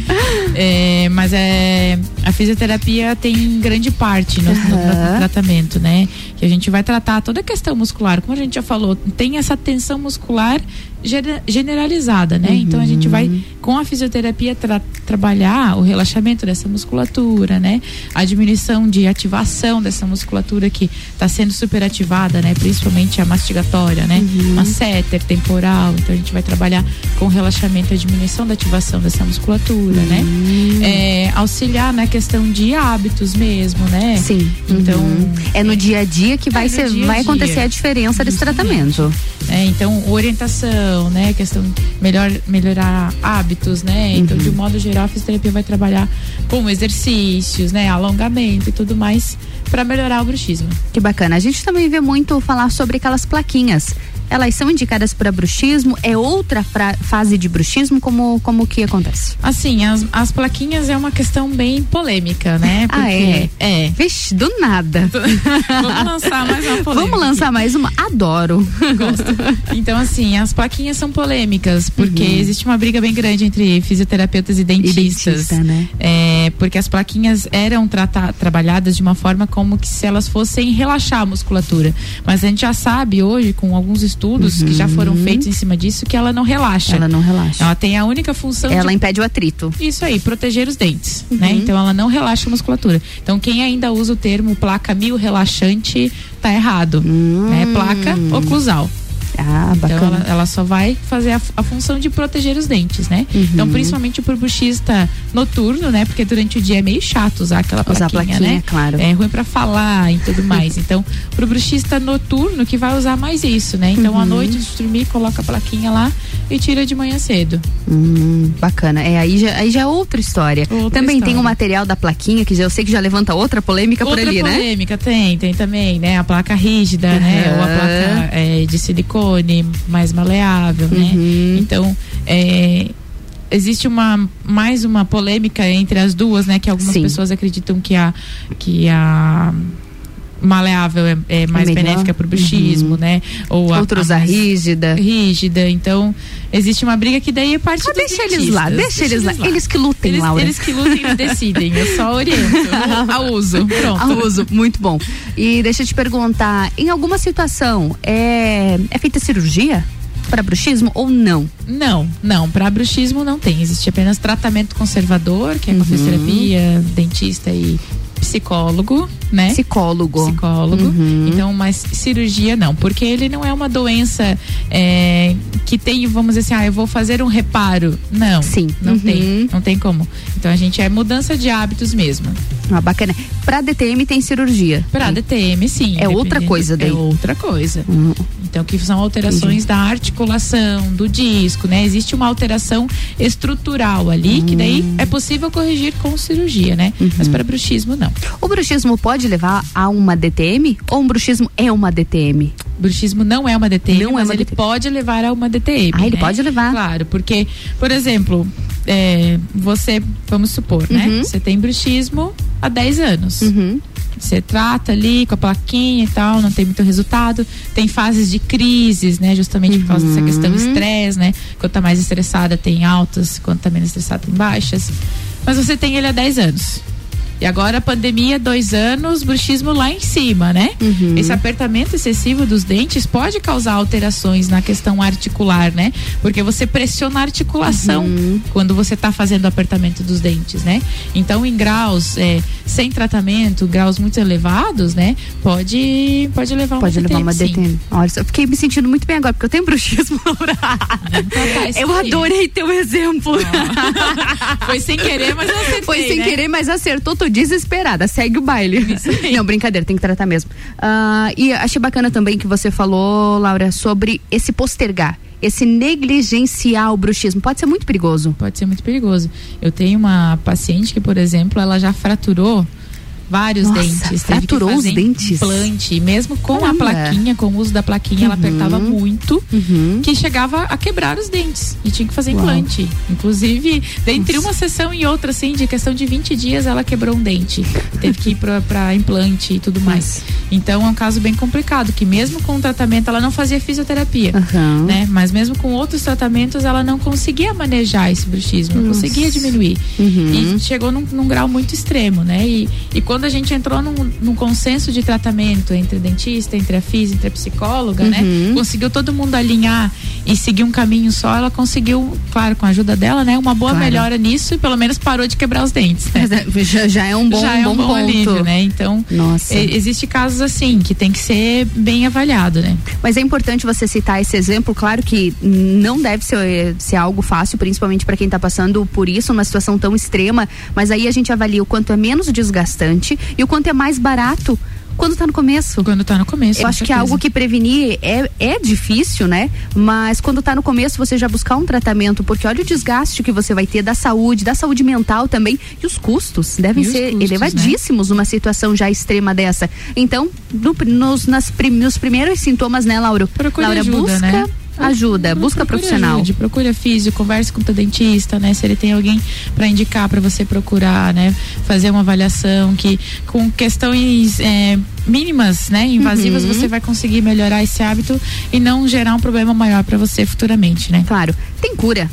É, mas é, a fisioterapia tem grande parte no, uhum. no, tratamento, né? Que a gente vai tratar toda a questão muscular. Como a gente já falou, tem essa tensão muscular generalizada, né? Uhum. Então a gente vai com a fisioterapia tra trabalhar o relaxamento dessa musculatura, né? A diminuição de ativação dessa musculatura que está sendo superativada, né? Principalmente a mastigatória, né? Uhum. Masseter, temporal. Então a gente vai trabalhar com o relaxamento e a diminuição da ativação dessa musculatura, né? uhum. né? É, auxiliar na questão de hábitos mesmo, né? Sim. Então uhum. é no dia a dia que vai é ser, dia -dia. vai acontecer a diferença desse tratamento. É, então orientação, né? Questão melhor melhorar hábitos, né? Então de um modo geral a fisioterapia vai trabalhar com exercícios, né? Alongamento e tudo mais para melhorar o bruxismo. Que bacana. A gente também vê muito falar sobre aquelas plaquinhas elas são indicadas para bruxismo? É outra fra- fase de bruxismo? Como, como que acontece? Assim, as, as plaquinhas é uma questão bem polêmica, né? Ah, é? É. Vixe, do nada. Vamos lançar mais uma polêmica. Vamos lançar mais uma? Adoro. Gosto. Então, assim, as plaquinhas são polêmicas, porque Uhum. existe uma briga bem grande entre fisioterapeutas e dentistas. dentista, né? É, porque as plaquinhas eram trabalhadas de uma forma como que se elas fossem relaxar a musculatura. Mas a gente já sabe hoje, com alguns estudos que já foram feitos em cima disso, que ela não relaxa. Uhum. Ela não relaxa. Ela tem a única função Ela de impede o atrito. isso aí, proteger os dentes, Uhum. né? Então ela não relaxa a musculatura. Então quem ainda usa o termo placa mil relaxante tá errado, né? Placa oclusal. Ah, Então bacana. ela, ela só vai fazer a, a função de proteger os dentes, né? Uhum. Então principalmente pro bruxista noturno, né? Porque durante o dia é meio chato usar aquela plaquinha, Usar a plaquinha, né? claro. É ruim pra falar e tudo mais. Então pro bruxista noturno que vai usar mais isso, né? Então à Uhum. noite antes de dormir coloca a plaquinha lá e tira de manhã cedo. Hum, bacana. É, aí já, aí já é outra história. Outra Também tem história. o material da plaquinha, que já, eu sei que já levanta outra polêmica Outra por ali, né? polêmica tem, tem também, né? A placa rígida, né? Ou a placa é, de silicone, mais maleável, né? Uhum. Então, é, existe uma mais uma polêmica entre as duas, né? Que algumas Sim. pessoas acreditam que a que a maleável é, é mais melhor. benéfica para o bruxismo, Uhum. né? Ou Outros a mais rígida. rígida. Então, existe uma briga que daí é parte Ah, deixa eles lá, dentistas. deixa eles lá. Eles que lutem, eles, Laura. Eles que lutem e decidem. Eu só oriento. A uso. Pronto. A uso, muito bom. E deixa eu te perguntar, em alguma situação é, é feita cirurgia para bruxismo ou não? Não, não. Para bruxismo não tem. Existe apenas tratamento conservador, que é com Uhum. fisioterapia, dentista e psicólogo, né? Psicólogo. Psicólogo. Uhum. Então, mas cirurgia não, porque ele não é uma doença é, que tem, vamos dizer assim, ah, eu vou fazer um reparo. Não. Sim. Não Uhum. tem. Não tem como. Então a gente é mudança de hábitos mesmo. Ah, bacana. Para DTM tem cirurgia. Para DTM, sim. É outra coisa daí. É outra coisa. Hum. Então, que são alterações da articulação, do disco, né? Existe uma alteração estrutural ali, que daí Hum. é possível corrigir com cirurgia, né? Uhum. Mas para bruxismo, não. O bruxismo pode levar a uma DTM ou um bruxismo é uma DTM? Bruxismo não é uma DTM, Não é mas uma ele DTM. pode levar a uma DTM. Ah, ele né? pode levar. Claro, porque, por exemplo, é, você, vamos supor, né? Uhum. Você tem bruxismo há 10 anos. Uhum. Você trata ali com a plaquinha e tal, não tem muito resultado. Tem fases de crises, né? Justamente por causa dessa questão do estresse, né? Quanto tá mais estressada, tem altas, quanto tá menos estressada, tem baixas. Mas você tem ele há 10 anos. E agora a pandemia, dois anos, bruxismo lá em cima, né? Uhum. Esse apertamento excessivo dos dentes pode causar alterações na questão articular, né? Porque você pressiona a articulação Uhum. quando você está fazendo o apertamento dos dentes, né? Então, em graus é, sem tratamento, graus muito elevados, né? Pode, pode levar uma Pode levar uma sim. DTM. Olha, só fiquei me sentindo muito bem agora, porque eu tenho bruxismo, Eu aí. adorei teu exemplo. Foi sem querer, mas eu acertei, Foi sem né? querer, mas acertou. Tô desesperada. Segue o baile. Não, brincadeira, tem que tratar mesmo. Ah, e achei bacana também que você falou, Laura, sobre esse postergar. Esse negligenciar o bruxismo. Pode ser muito perigoso. Pode ser muito perigoso. Eu tenho uma paciente que, por exemplo, ela já fraturou vários Nossa, dentes. Teve que fraturou os dentes? Implante. Mesmo com Caramba. a plaquinha, com o uso da plaquinha, ela Uhum. apertava muito, Uhum. que chegava a quebrar os dentes. E tinha que fazer Uau. implante. Inclusive, dentre uma sessão e outra, assim, de questão de 20 dias, ela quebrou um dente. Teve que ir pra, pra implante e tudo mais. Então é um caso bem complicado, que mesmo com o tratamento, ela não fazia fisioterapia. Aham. Né? Mas mesmo com outros tratamentos, ela não conseguia manejar esse bruxismo, não conseguia diminuir. Uhum. E chegou num, num grau muito extremo, né? E, e quando a gente entrou num, num consenso de tratamento entre dentista, entre a física, entre a psicóloga, né? Uhum. Conseguiu todo mundo alinhar e seguir um caminho só, ela conseguiu, claro, com a ajuda dela, né? Uma boa Claro. melhora nisso e pelo menos parou de quebrar os dentes, né? Já, já é um bom, Já é um bom, bom ponto. alívio, né? Então, Nossa. e- existe casos assim que tem que ser bem avaliado, né? Mas é importante você citar esse exemplo. Claro que não deve ser, ser algo fácil, principalmente para quem está passando por isso, uma situação tão extrema. Mas aí a gente avalia o quanto é menos desgastante e o quanto é mais barato Quando tá no começo. Quando tá no começo. Eu acho que é algo que prevenir é, é difícil, né? Mas quando tá no começo, você já buscar um tratamento, porque olha o desgaste que você vai ter da saúde, da saúde mental também. E os custos devem ser custos, elevadíssimos né? numa situação já extrema dessa. Então, no, nos, nas, nos primeiros sintomas, né, Laura? Procure Laura, ajuda, busca. Né? Ajuda, busca procura profissional. Ajude, procura físico, converse com o teu dentista, né? Se ele tem alguém para indicar para você procurar, né? Fazer uma avaliação que com questões é, mínimas, né? Invasivas, Uhum. você vai conseguir melhorar esse hábito e não gerar um problema maior para você futuramente, né? Claro. Tem cura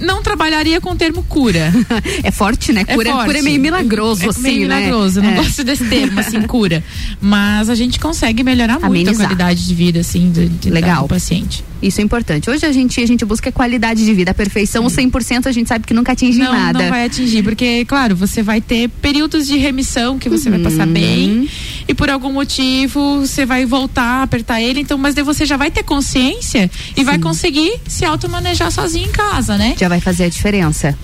não trabalharia com o termo cura. é forte, né? Cura é, forte. cura é meio milagroso, é assim, meio né? milagroso. Não É. gosto desse termo, assim, cura. Mas a gente consegue melhorar muito Amenizar. a qualidade de vida, assim, do, de, Legal. do paciente. Isso é importante. Hoje a gente, a gente busca qualidade de vida. A perfeição, o 100%, a gente sabe que nunca atinge não, nada. Não vai atingir, porque, claro, você vai ter períodos de remissão que você vai passar Uhum. bem e por algum motivo você vai voltar a apertar ele, então, mas daí você já vai ter consciência e vai conseguir se automanejar sozinho em casa, né? Já vai fazer a diferença.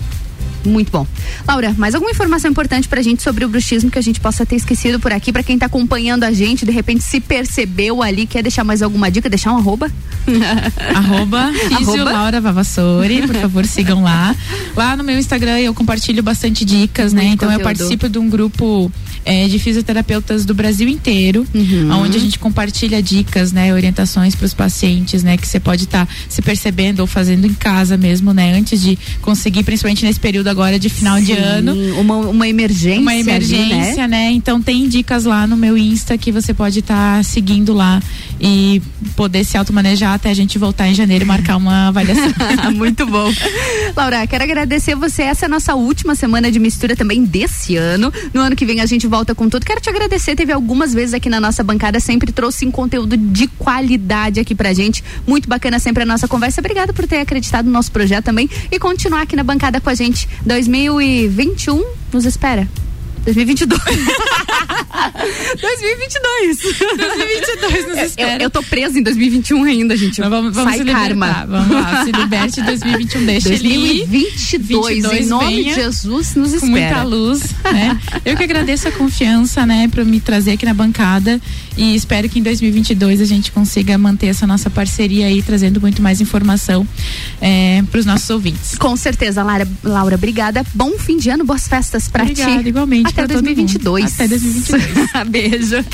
Muito bom. Laura, mais alguma informação importante pra gente sobre o bruxismo que a gente possa ter esquecido por aqui? Pra quem tá acompanhando a gente, de repente se percebeu ali, quer deixar mais alguma dica? Deixar um arroba? Arroba Arroba? Laura Vavassori, por favor, sigam lá. Lá no meu Instagram eu compartilho bastante dicas, né? Muito Então eu conteúdo. participo de um grupo eh, de fisioterapeutas do Brasil inteiro, Uhum. onde a gente compartilha dicas, né? Orientações para os pacientes, né? Que você pode estar se percebendo ou fazendo em casa mesmo, né? Antes de conseguir, principalmente nesse período agora de final de Sim, ano. Uma, uma emergência. Uma ali, emergência, né? Então tem dicas lá no meu Insta que você pode estar seguindo lá e poder se automanejar até a gente voltar em janeiro e marcar uma avaliação. Muito bom. Laura, quero agradecer você. Essa é a nossa última semana de mistura também desse ano. No ano que vem a gente volta com tudo. Quero te agradecer. Teve algumas vezes aqui na nossa bancada, sempre trouxe um conteúdo de qualidade aqui pra gente. Muito bacana sempre a nossa conversa. Obrigada por ter acreditado no nosso projeto também e continuar aqui na bancada com a gente. 2021 nos espera. 2022. 2022. 2022 nos Eu- espera. Eu, eu tô presa em 2021 ainda, gente. Mas vamos, vamos Sai se libertar. karma. Vamos lá, se liberte 2021, deixa ele ir. 2022, em nome de Jesus, nos com espera. muita luz, né? Eu que agradeço a confiança, né, para me trazer aqui na bancada e espero que em 2022 a gente consiga manter essa nossa parceria aí, trazendo muito mais informação para os nossos ouvintes. Com certeza, Laura, Laura, obrigada. Bom fim de ano, boas festas pra Obrigada, ti. igualmente Até pra todo 2022. mundo. Até 2022. Beijo.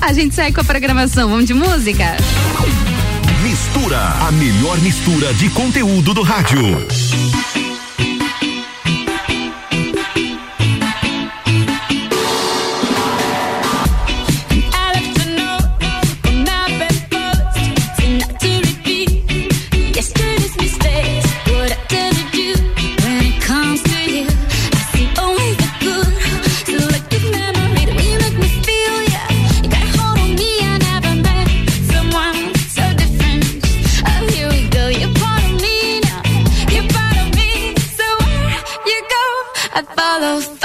A gente segue com a programação. Vamos de música? Mistura, a melhor mistura de conteúdo do rádio. Follow,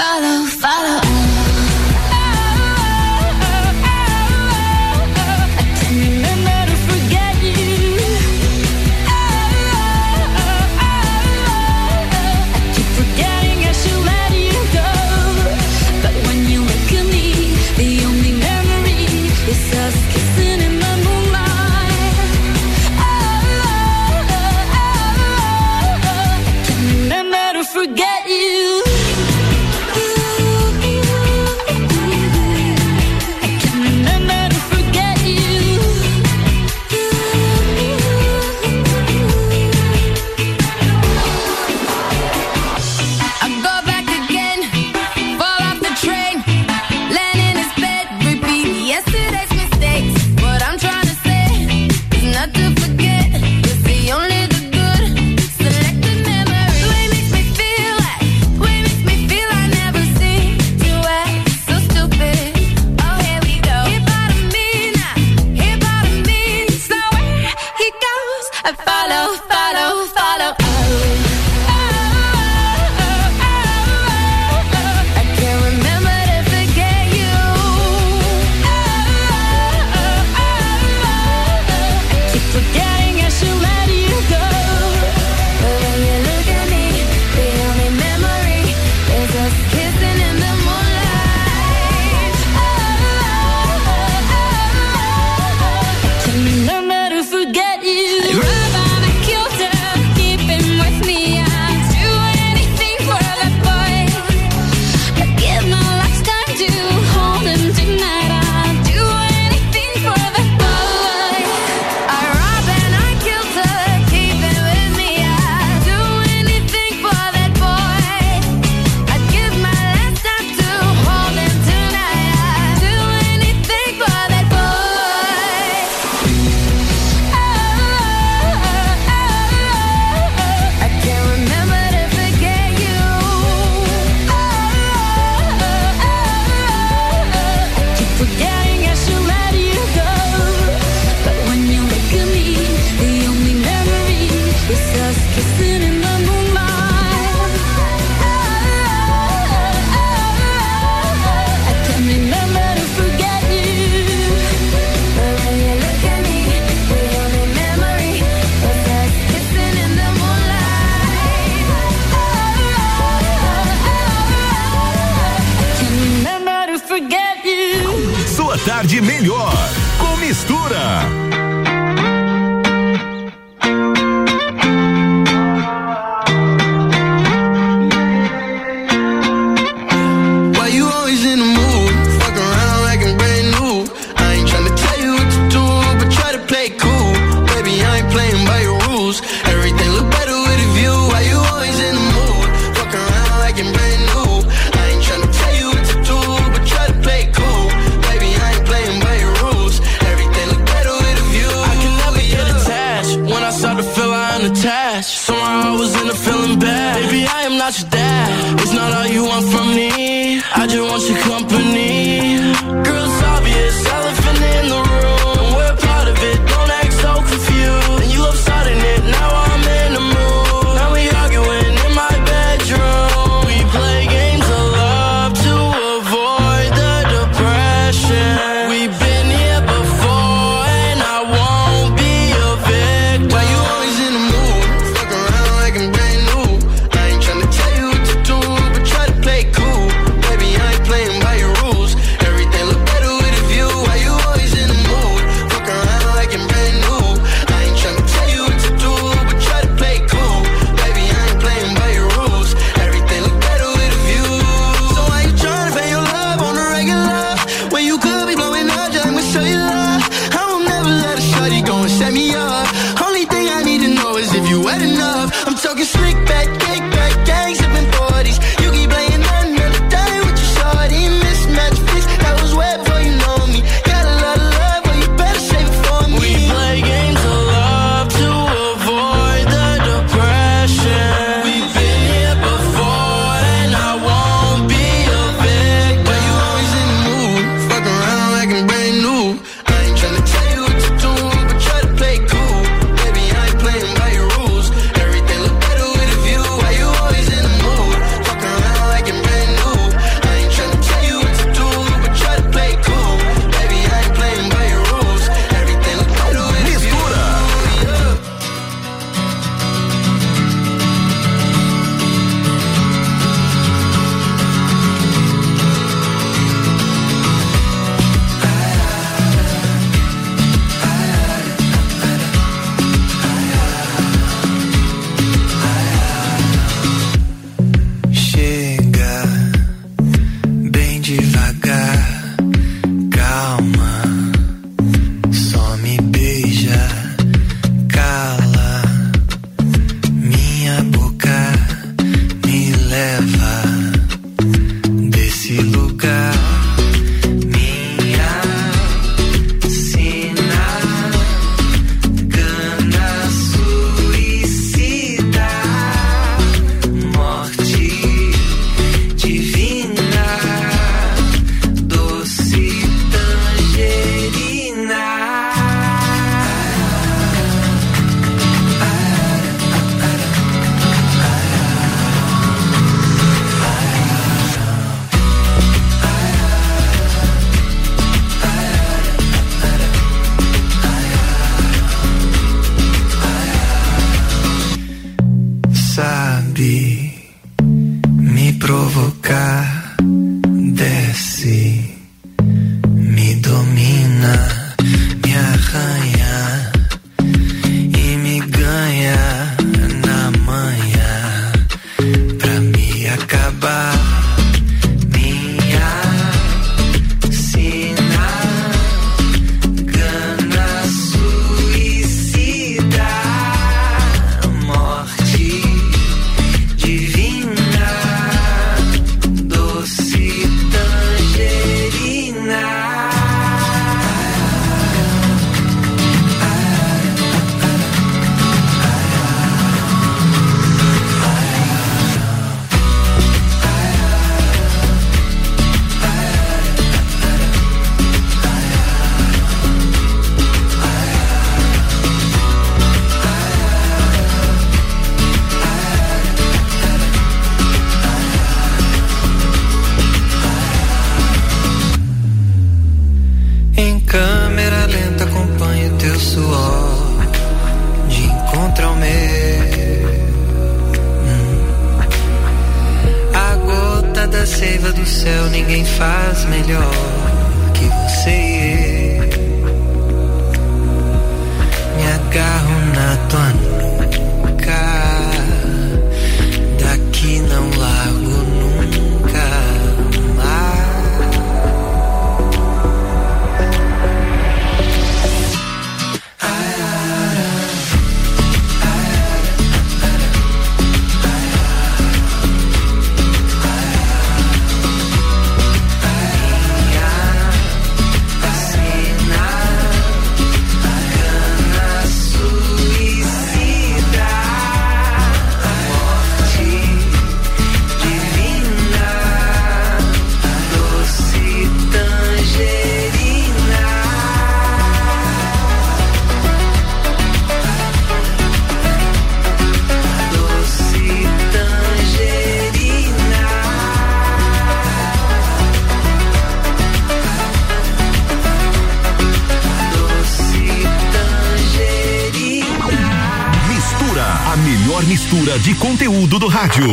conteúdo do rádio.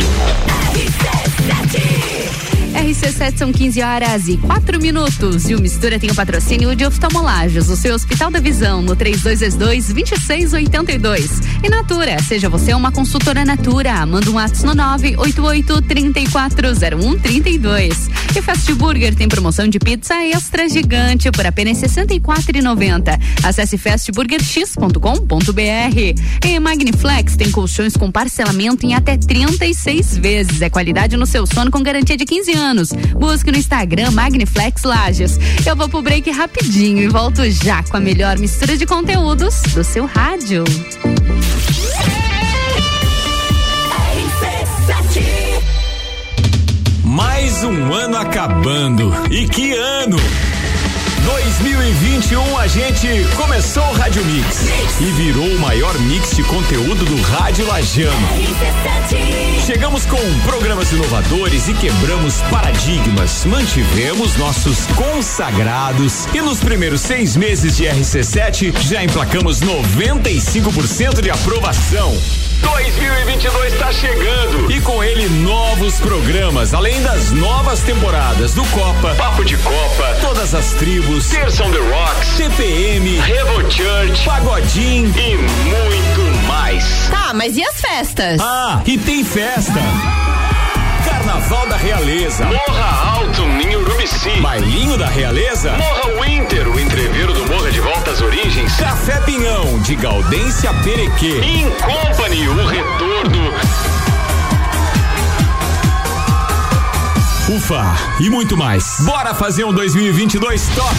RC7 são 15 horas e 4 minutos. E o Mistura tem o patrocínio de oftalmolagens, o seu Hospital da Visão, no 3222-2682. E Natura, seja você uma consultora Natura, manda um ato no 988-340132. E Fast Burger tem promoção de pizza extra gigante por apenas R$ 64,90. Acesse fastburgerx.com.br. E Magniflex tem colchões com parcelamento em até 36 vezes. É qualidade no seu sono com garantia de 15 anos. Busque no Instagram Magniflex Lages. Eu vou pro break rapidinho e volto já com a melhor mistura de conteúdos do seu rádio. Mais um ano acabando. E que ano! 2021 a gente começou o Rádio Mix e virou o maior mix de conteúdo do Rádio Lajano. Chegamos com programas inovadores e quebramos paradigmas. Mantivemos nossos consagrados e nos primeiros seis meses de RC7 já emplacamos 95% de aprovação. 2022 está chegando e com ele novos programas, além das novas temporadas do Copa, Papo de Copa, Todas as Tribos, Terça on the Rocks, CPM, Revo Church, Pagodim e muito mais. Tá, mas e as festas? Ah, e tem festa. Carnaval da Realeza. Morra Alto, em Urubici. Bailinho da Realeza. Morra Winter, o entreveiro do Morra de Volta às Origens. Café Pinhão, de Gaudência Perequê. In Company, o retorno. Ufa, e muito mais. Bora fazer um 2022 top.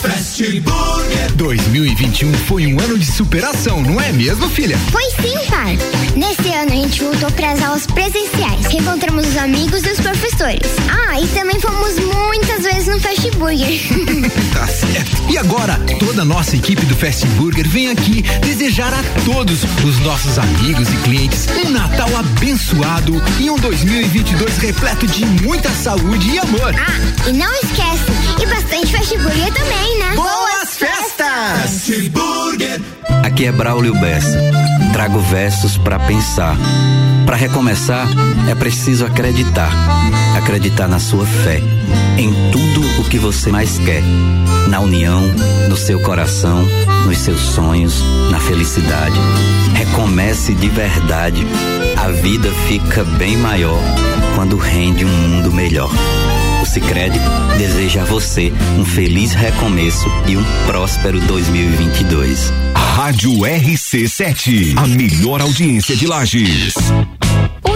Fast Burger 2021 foi um ano de superação, não é mesmo, filha? Foi sim, pai. Nesse ano a gente voltou para as aulas presenciais. Reencontramos os amigos e os professores. Ah, e também fomos muitas vezes no Fast Burger. Tá certo. E agora, toda a nossa equipe do Fast Burger vem aqui desejar a todos os nossos amigos e clientes um Natal abençoado e um 2022 repleto de muita saúde e amor. Ah, e não esquece, e bastante Fast Burger também, né? Boas festas! Fast Burger! Aqui é Braulio Bessa. Trago versos para pensar. Para recomeçar, é preciso acreditar. Acreditar na sua fé, em tudo o que você mais quer. Na união, no seu coração, nos seus sonhos, na felicidade. Recomece de verdade. A vida fica bem maior quando rende um mundo melhor. O Sicredi deseja a você um feliz recomeço e um próspero 2022. Rádio RC7, a melhor audiência de Lages.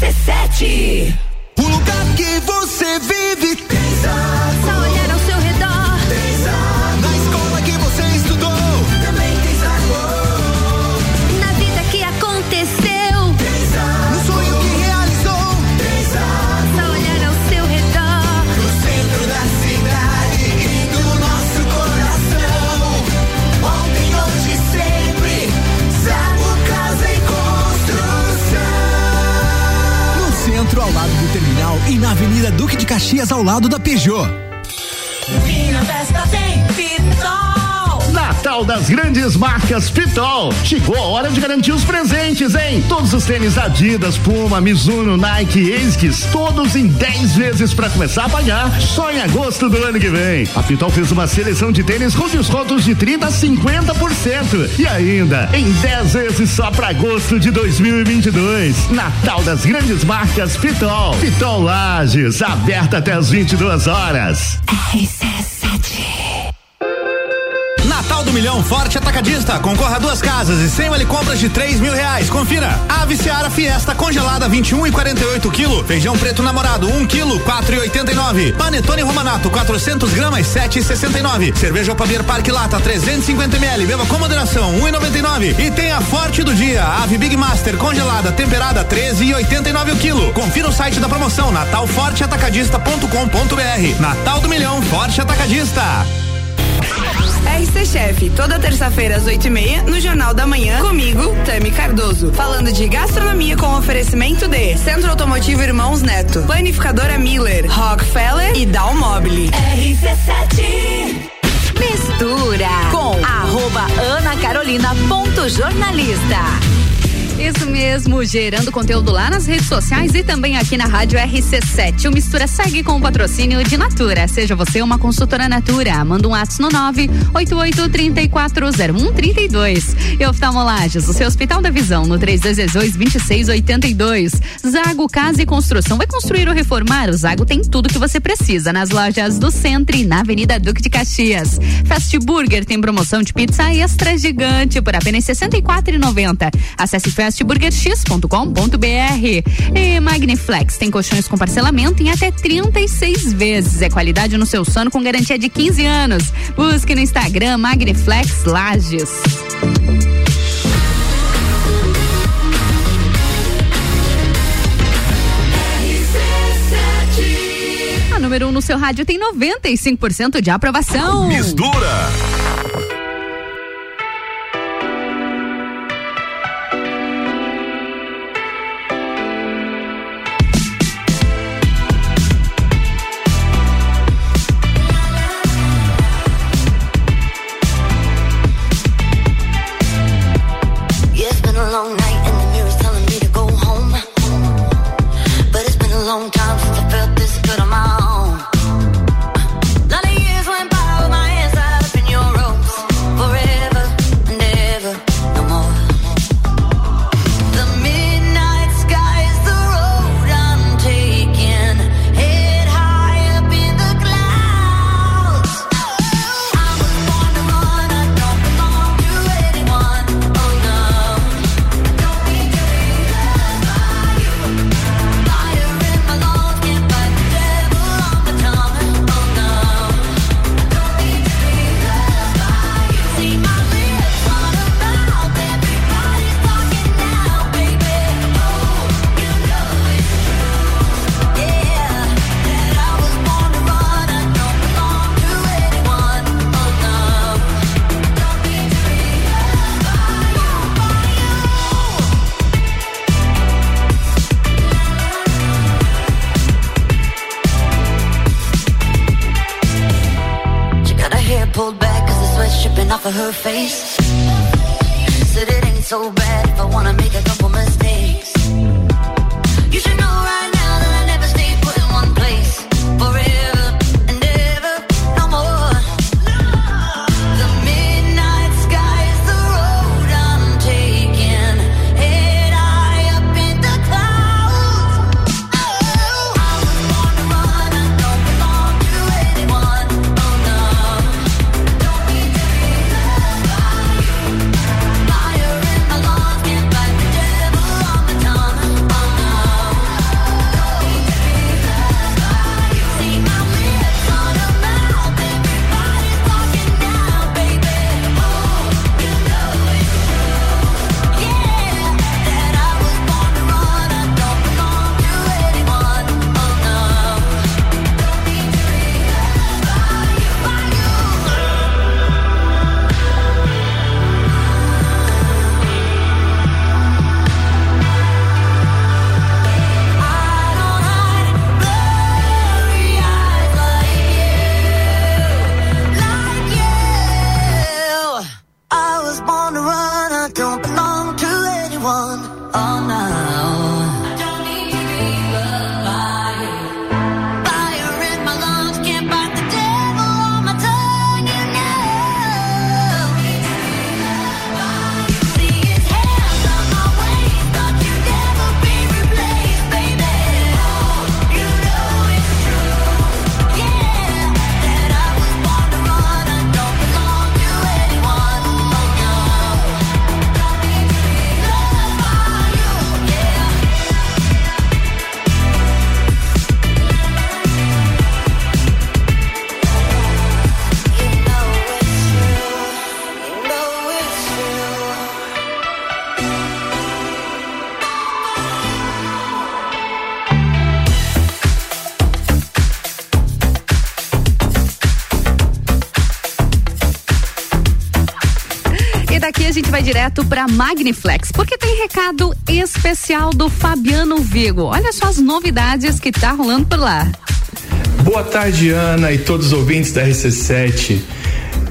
RC7 Avenida Duque de Caxias, ao lado da Peugeot. Natal das grandes marcas Pitol. Chegou a hora de garantir os presentes, hein? Todos os tênis Adidas, Puma, Mizuno, Nike, Esquis, todos em 10 vezes para começar a pagar só em agosto do ano que vem. A Pitol fez uma seleção de tênis com descontos de 30 a 50% e ainda em 10 vezes só para agosto de 2022. Natal das grandes marcas Pitol. Pitol Lages, aberta até as 22 horas. RC7 Minuto Milhão Forte Atacadista. Concorra a duas casas e sem vale compras de três mil reais. Confira. Ave Seara Fiesta congelada 21 e 48 quilo. Feijão preto namorado 1 quilo 4 e 89. Panetone Romanato 400 gramas 7 e 69. Cerveja Opabier Parque Lata 350 ml. Beba com moderação 1 um e 99. E tem a forte do dia. Ave Big Master congelada temperada 13 e 89 o quilo. Confira o site da promoção natalforteatacadista.com.br. Natal do Milhão Forte Atacadista. RC Chef, toda terça-feira às oito e meia, no Jornal da Manhã, comigo, Tami Cardoso. Falando de gastronomia com oferecimento de Centro Automotivo Irmãos Neto, Planificadora Miller, Rockefeller e Dalmobile. RC7 Mistura com arroba Ana Carolina ponto jornalista. Isso mesmo, gerando conteúdo lá nas redes sociais e também aqui na Rádio RC7. O Mistura segue com o patrocínio de Natura. Seja você uma consultora Natura. Manda um ato no 988340132. E oftalmolages, o seu Hospital da Visão, no 3222-2682. Zago Casa e Construção. Vai construir ou reformar? O Zago tem tudo que você precisa nas lojas do Centro e na Avenida Duque de Caxias. Fast Burger tem promoção de pizza extra gigante por apenas R$ 64,90. Acesse fastburgerx.com.br. E Magniflex tem colchões com parcelamento em até 36 vezes. É qualidade no seu sono com garantia de 15 anos. Busque no Instagram Magniflex Lages. A número 1 um no seu rádio tem 95% de aprovação. Mistura. Direto para Magniflex, porque tem recado especial do Fabiano Vigo. Olha só as novidades que tá rolando por lá. Boa tarde, Ana e todos os ouvintes da RC7.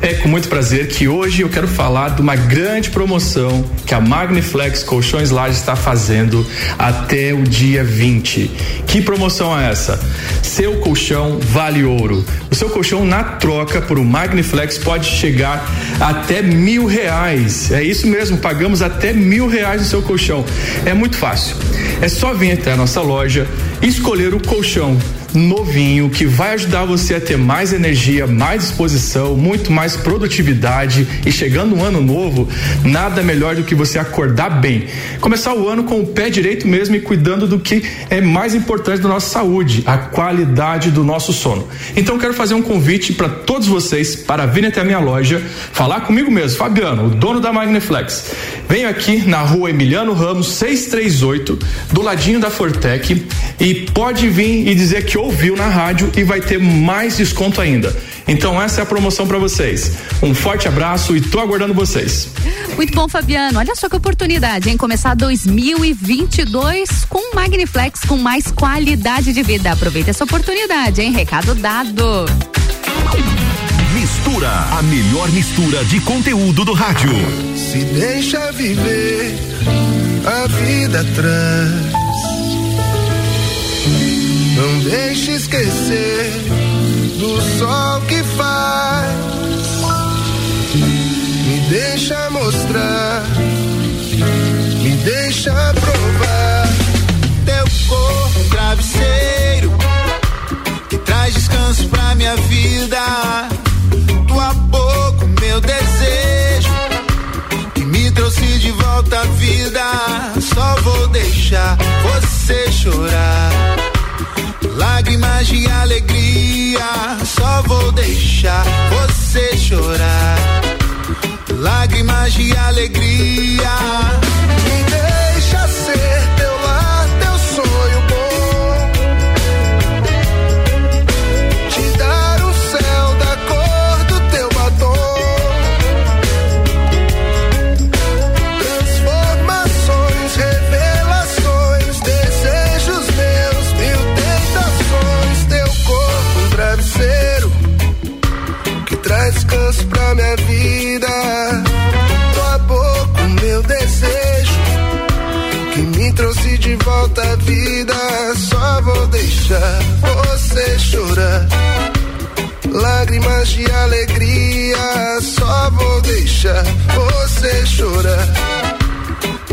É com muito prazer que hoje eu quero falar de uma grande promoção que a Magniflex Colchões Lages está fazendo até o dia 20. Que promoção é essa? Seu colchão vale ouro. O seu colchão na troca por um Magniflex pode chegar até mil reais. É isso mesmo, pagamos até mil reais no seu colchão. É muito fácil. É só vir até a nossa loja e escolher o colchão novinho que vai ajudar você a ter mais energia, mais disposição, muito mais produtividade e chegando um ano novo, nada melhor do que você acordar bem. Começar o ano com o pé direito mesmo e cuidando do que é mais importante da nossa saúde, a qualidade do nosso sono. Então quero fazer um convite para todos vocês para virem até a minha loja, falar comigo mesmo, Fabiano, o dono da Magniflex. Venho aqui na rua Emiliano Ramos 638, do ladinho da Fortec, e pode vir e dizer que ouviu na rádio e vai ter mais desconto ainda. Então essa é a promoção para vocês. Um forte abraço e tô aguardando vocês. Muito bom, Fabiano. Olha só que oportunidade, hein? Começar 2022 com Magniflex com mais qualidade de vida. Aproveita essa oportunidade, hein? Recado dado. Mistura, a melhor mistura de conteúdo do rádio. Se deixa viver, a vida traz. Não deixe esquecer do sol que faz. Me deixa mostrar, me deixa provar. Teu corpo, travesseiro que traz descanso pra minha vida. Tua boca, meu desejo que me trouxe de volta à vida. Só vou deixar você chorar. Lágrimas de alegria, só vou deixar você chorar. Lágrimas de alegria. À vida. Só vou deixar você chorar. Lágrimas de alegria, só vou deixar você chorar.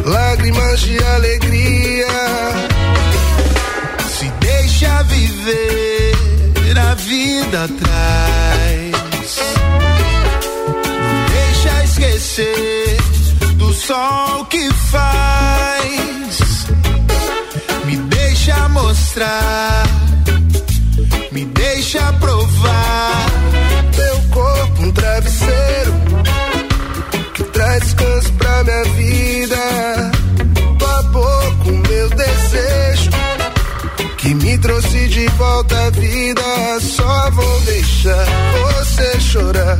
Lágrimas de alegria. Se deixa viver, a vida traz. Não deixa esquecer do sol que faz. Mostrar, me deixa provar. Teu corpo, um travesseiro que traz descanso pra minha vida. Tua boca, o meu desejo que me trouxe de volta à vida. Só vou deixar você chorar.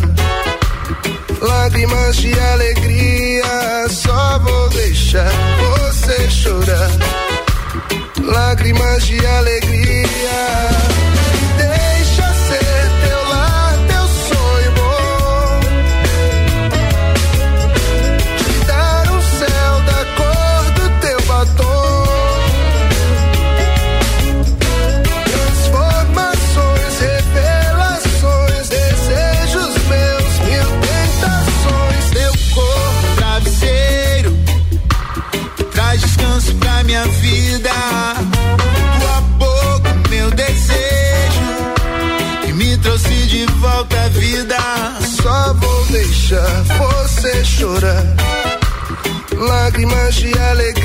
Lágrimas de alegria, só vou deixar você chorar. Lágrimas de alegria. chorar, lágrimas de alegria.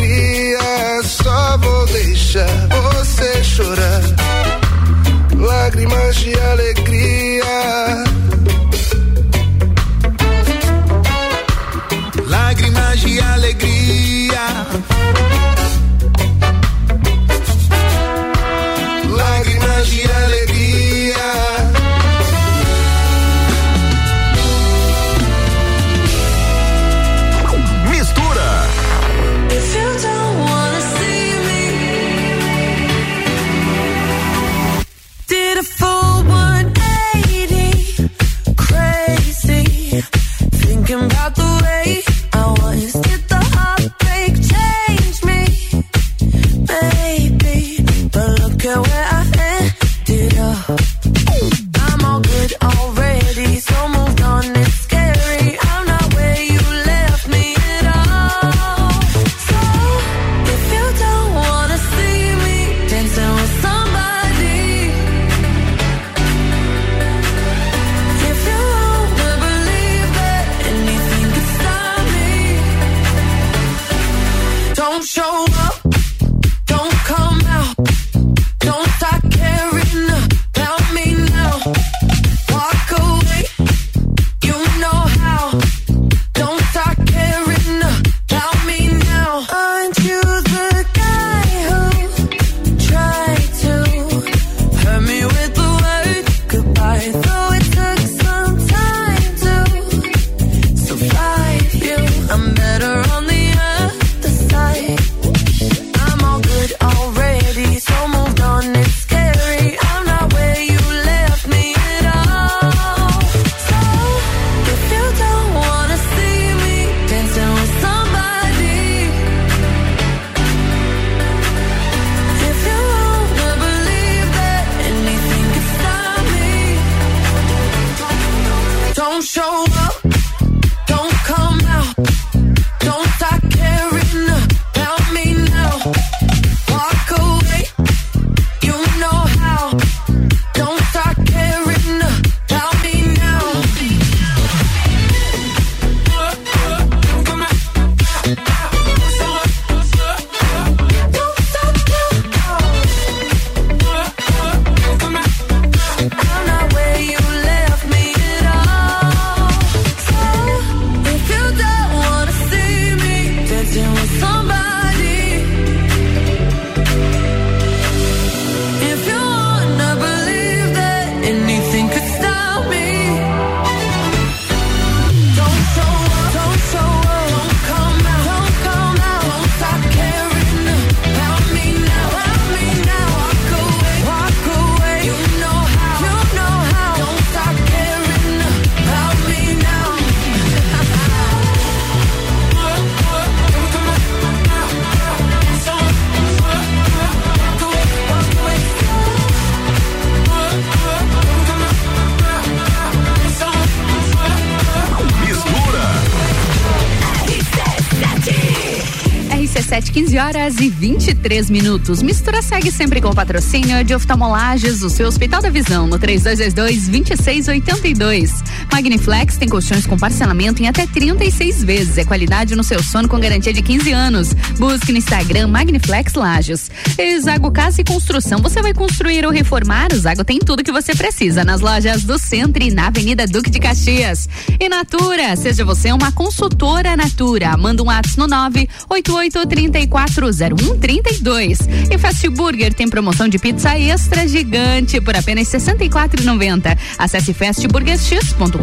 horas e 23 minutos. Mistura segue sempre com patrocínio de oftalmolages, o seu Hospital da Visão, no 3222-2682. Magniflex tem colchões com parcelamento em até 36 vezes. É qualidade no seu sono com garantia de 15 anos. Busque no Instagram Magniflex Lages. Zago Casa e Construção. Você vai construir ou reformar? O Zago tem tudo que você precisa nas lojas do Centro e na Avenida Duque de Caxias. E Natura, seja você uma consultora Natura. Manda um ato no 988340132. E Fast Burger tem promoção de pizza extra gigante por apenas R$ 64,90. Acesse fastburgerx.com.br.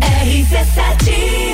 RC7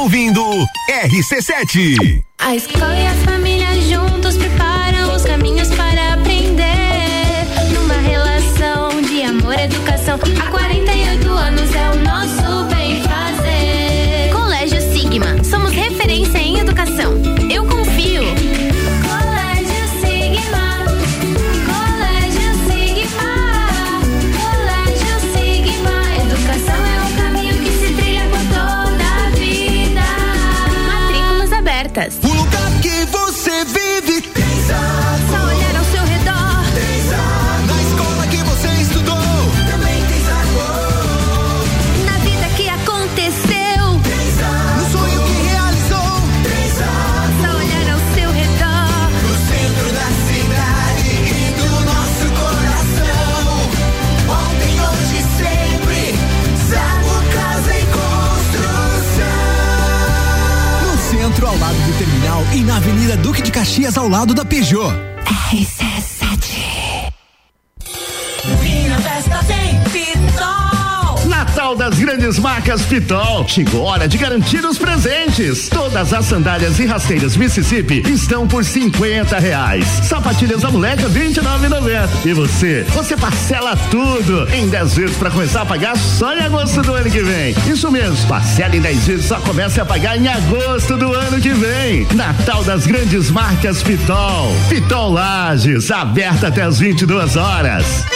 ouvindo RC7. A escola e a família Peugeot. Marcas Pitol. Chegou hora de garantir os presentes. Todas as sandálias e rasteiras Mississippi estão por 50 reais. Sapatilhas da moleca 29,90. E você? Você parcela tudo em 10 vezes para começar a pagar só em agosto do ano que vem. Isso mesmo, parcela em 10 vezes só começa a pagar em agosto do ano que vem. Natal das grandes marcas Pitol. Pitol Lages, aberta até as 22 horas.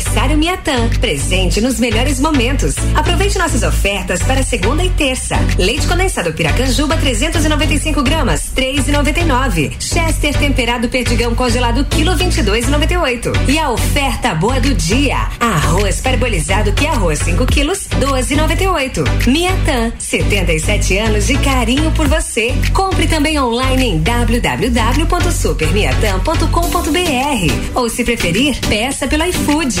Miatã. Presente nos melhores momentos. Aproveite nossas ofertas para segunda e terça. Leite condensado Piracanjuba 395 gramas, 3,99. Chester temperado perdigão congelado quilo 22,98. E a oferta boa do dia. Arroz parbolizado que arroz 5 quilos, 12,98. Miatã, 77 anos de carinho por você. Compre também online em www.supermiatã.com.br ou se preferir, peça pelo iFood.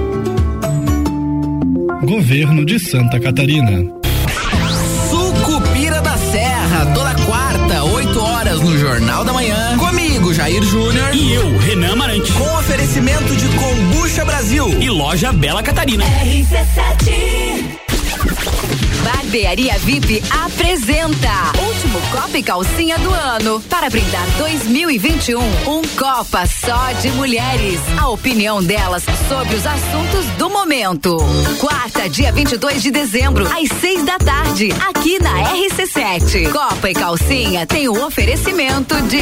Governo de Santa Catarina. Sucupira da Serra, toda quarta, 8 horas no Jornal da Manhã. Comigo, Jair Júnior. E eu, Renan Marante. Com oferecimento de Combucha Brasil. E loja Bela Catarina. RC7 Barbearia VIP apresenta Último Copa e Calcinha do ano. Para brindar 2021, um Copa só de mulheres. A opinião delas sobre os assuntos do momento. Quarta, dia 22 de dezembro, às seis da tarde, aqui na RC7. Copa e Calcinha tem o oferecimento de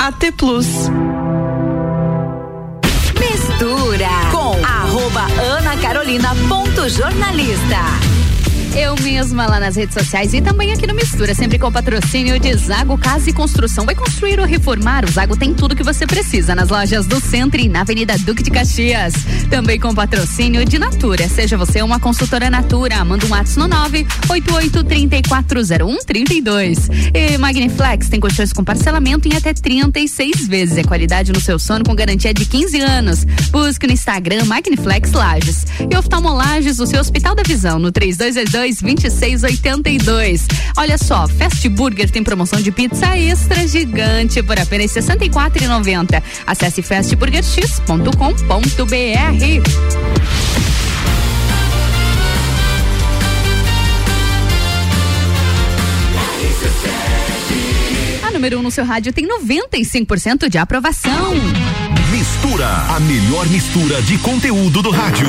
AT Plus. Mistura com arroba Ana Carolina ponto jornalista. Eu mesma lá nas redes sociais e também aqui no Mistura, sempre com o patrocínio de Zago Casa e Construção. Vai construir ou reformar? O Zago tem tudo que você precisa nas lojas do Centro e na Avenida Duque de Caxias. Também com patrocínio de Natura. Seja você uma consultora Natura, manda um WhatsApp no 988340132. E Magniflex tem colchões com parcelamento em até 36 vezes. É qualidade no seu sono com garantia de 15 anos. Busque no Instagram Magniflex Lages. E Oftalmolages, o seu Hospital da Visão, no 3222 2682. Olha só, Fast Burger tem promoção de pizza extra gigante por apenas R$ 64,90. Acesse fastburgerx.com.br. Número 1 um no seu rádio tem 95% de aprovação. Mistura, a melhor mistura de conteúdo do rádio.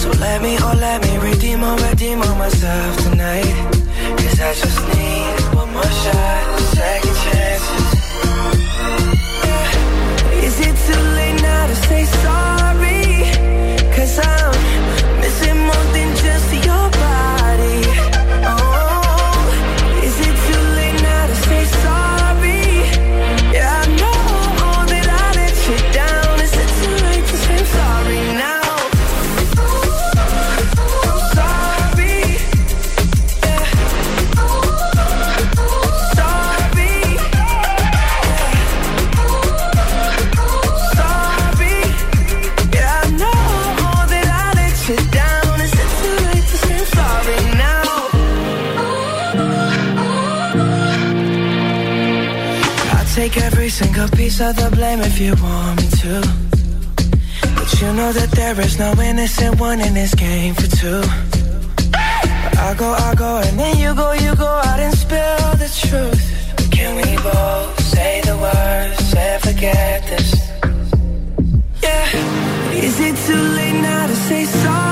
So let me, oh let me redeem or redeem on myself tonight. Cause I just need one more shot, second chances. Yeah. Is it too late now to say sorry? Cause I'm take single piece of the blame if you want me to. But you know that there is no innocent one in this game for two. I go, I go, and then you go, you go out and spill the truth. Can we both say the words and forget this? Yeah. Is it too late now to say sorry?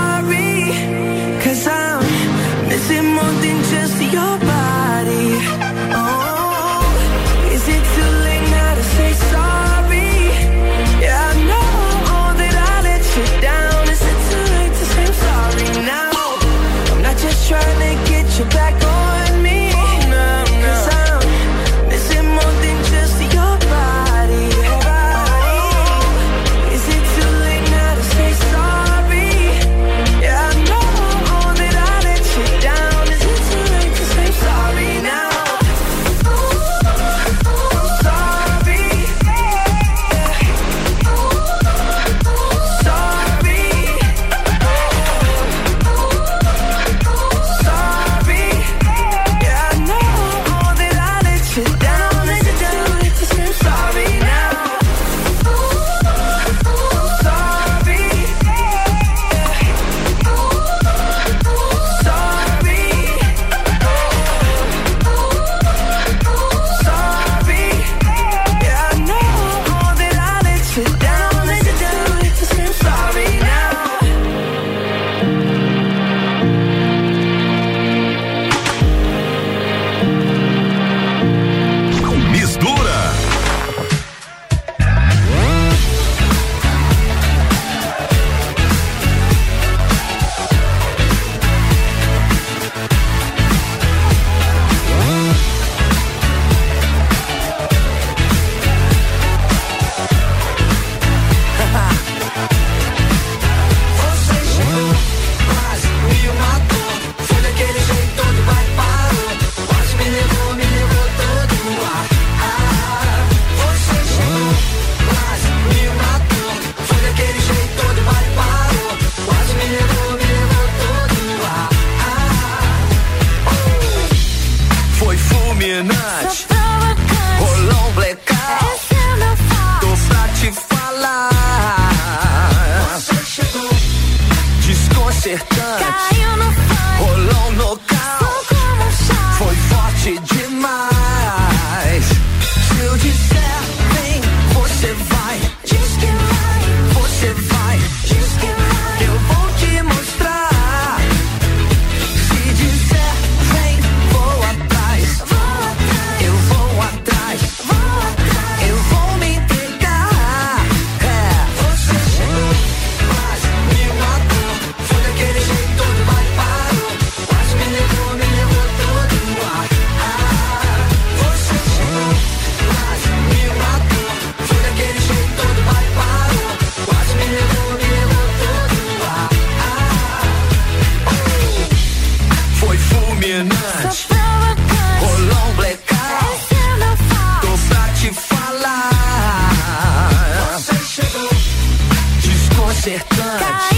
sertante.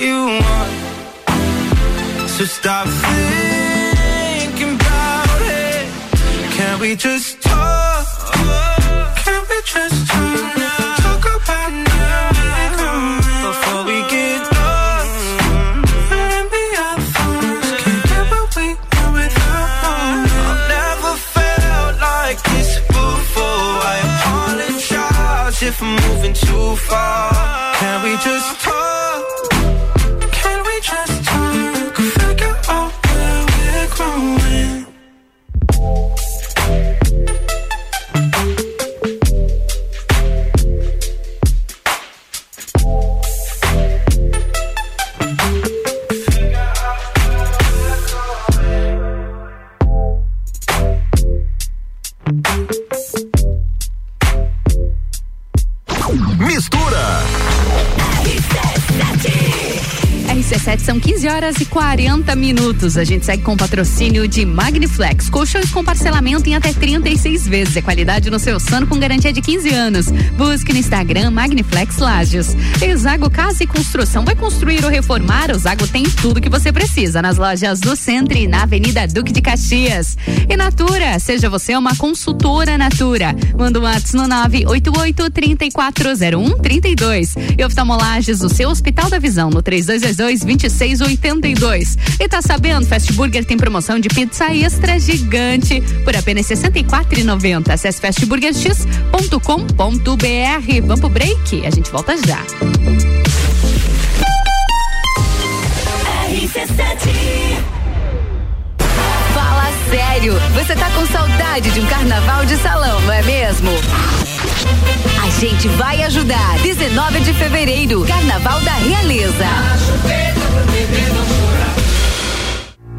you want. So stop thinking about it. Can we just talk? Can we just talk about now. Before we get lost be. Can't get what we want without. I've never felt like this before. I apologize if I'm moving too far. Can we just talk? São 15 horas e 40 minutos. A gente segue com o patrocínio de Magniflex. Colchões com parcelamento em até 36 vezes. É qualidade no seu sono com garantia de 15 anos. Busque no Instagram Magniflex Lages. Exago Casa e Construção. Vai construir ou reformar? O Zago tem tudo que você precisa nas lojas do Centro e na Avenida Duque de Caxias. E Natura, seja você uma consultora Natura. Manda um WhatsApp no 988 3401 32. E oftalmolages do seu Hospital da Visão no 3222 2682. E tá sabendo, Fast Burger tem promoção de pizza extra gigante por apenas R$ 64,90. Acesse fastburgerx.com.br. Vamos pro break? A gente volta já. Fala sério, você tá com saudade de um carnaval de salão, não é mesmo? A gente vai ajudar. 19 de fevereiro, Carnaval da Realeza. tenemos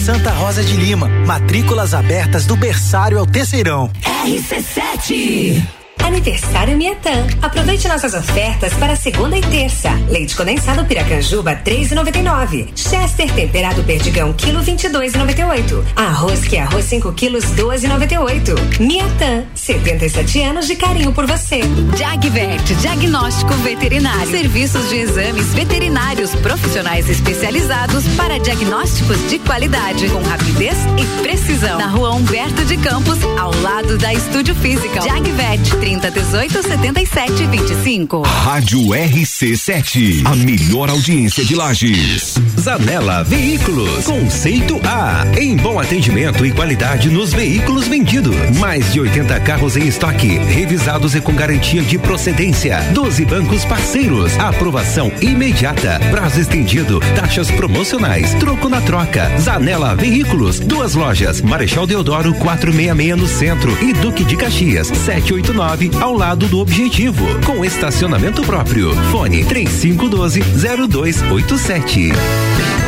Santa Rosa de Lima. Matrículas abertas do berçário ao terceirão. RC7 Aniversário Miatã. Aproveite nossas ofertas para segunda e terça. Leite condensado Piracanjuba 3,99. Chester temperado Perdigão quilo 22,98. Arroz que é arroz 5 quilos 12,98. Miatã. 77 anos de carinho por você. Jagvet, diagnóstico veterinário. Serviços de exames veterinários profissionais especializados para diagnósticos de qualidade, com rapidez e precisão. Na rua Humberto de Campos, ao lado da Estúdio Física. Jagvet, 30 18 77 25. Rádio RC7, a melhor audiência de Lages. Zanela Veículos, conceito A, em bom atendimento e qualidade nos veículos vendidos. Mais de 80 carros em estoque, revisados e com garantia de procedência. 12 bancos parceiros, aprovação imediata, prazo estendido, taxas promocionais, troco na troca. Zanela Veículos, duas lojas, Marechal Deodoro 466 no centro e Duque de Caxias 789 ao lado do Objetivo, com estacionamento próprio. Fone 3512-0287.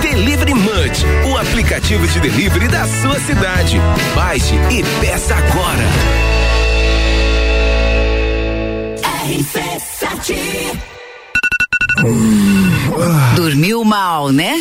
Delivery Munch, o aplicativo de delivery da sua cidade. Baixe e peça agora. Dormiu mal, né?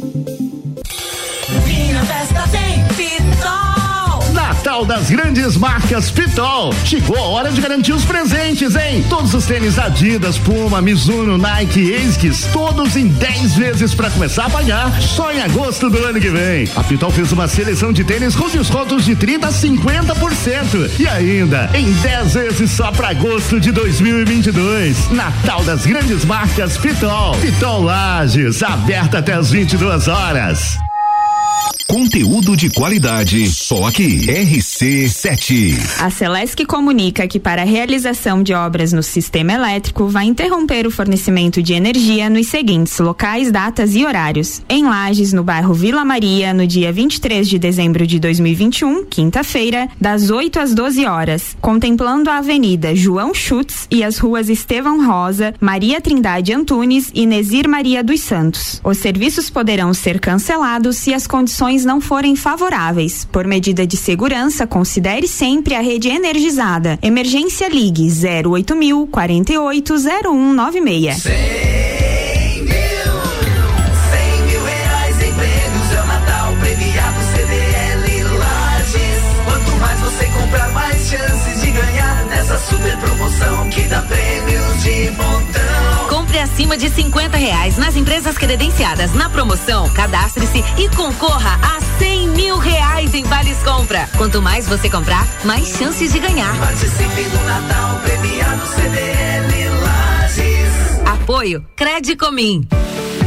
Natal das grandes marcas Pitol. Chegou a hora de garantir os presentes, hein? Todos os tênis Adidas, Puma, Mizuno, Nike ASICS, todos em 10 vezes para começar a pagar só em agosto do ano que vem. A Pitol fez uma seleção de tênis com descontos de 30 a 50% e ainda em 10 vezes só para agosto de 2022. Natal das grandes marcas Pitol. Pitol Lages, aberta até as 22 horas. Conteúdo de qualidade, só aqui. RC7. A Celesc comunica que para a realização de obras no sistema elétrico vai interromper o fornecimento de energia nos seguintes locais, datas e horários. Em Lages, no bairro Vila Maria, no dia 23 de dezembro de 2021, quinta-feira, das 8 às 12 horas, contemplando a Avenida João Schutz e as ruas Estevão Rosa, Maria Trindade Antunes e Nesir Maria dos Santos. Os serviços poderão ser cancelados se as condições não forem favoráveis. Por medida de segurança, considere sempre a rede energizada. Emergência Ligue 08000 480196. 100 mil reais em prêmios é comprar, mais chances de ganhar nessa super promoção que dá prêmios de montão. Acima de 50 reais nas empresas credenciadas na promoção. Cadastre-se e concorra a 100 mil reais em vales compra. Quanto mais você comprar, mais chances de ganhar. Participe do Natal premiado CDL Lages. Apoio Credicomim.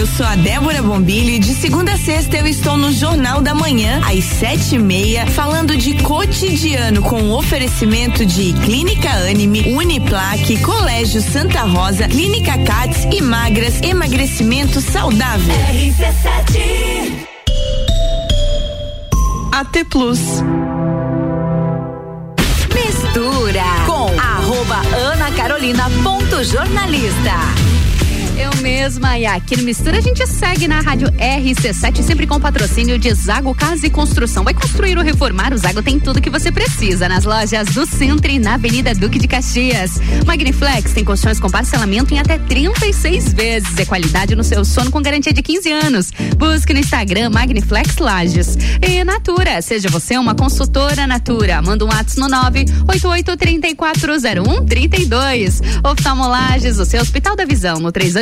Eu sou a Débora Bombilho e de segunda a sexta eu estou no Jornal da Manhã, às sete e meia, falando de cotidiano com oferecimento de Clínica Anime, Uniplaque, Colégio Santa Rosa, Clínica Cats e Magras, emagrecimento saudável. RC7 AT Plus. Mistura com arroba Ana Carolina ponto jornalista. Eu mesma e aqui no Mistura a gente segue na rádio RC7, sempre com patrocínio de Zago Casa e Construção. Vai construir ou reformar, o Zago tem tudo que você precisa nas lojas do Centro e na Avenida Duque de Caxias. Magniflex tem colchões com parcelamento em até 36 vezes. É qualidade no seu sono com garantia de 15 anos. Busque no Instagram Magniflex Lages. E Natura, seja você uma consultora Natura. Manda um WhatsApp no 988340132. Oftalmolages, o seu Hospital da Visão, no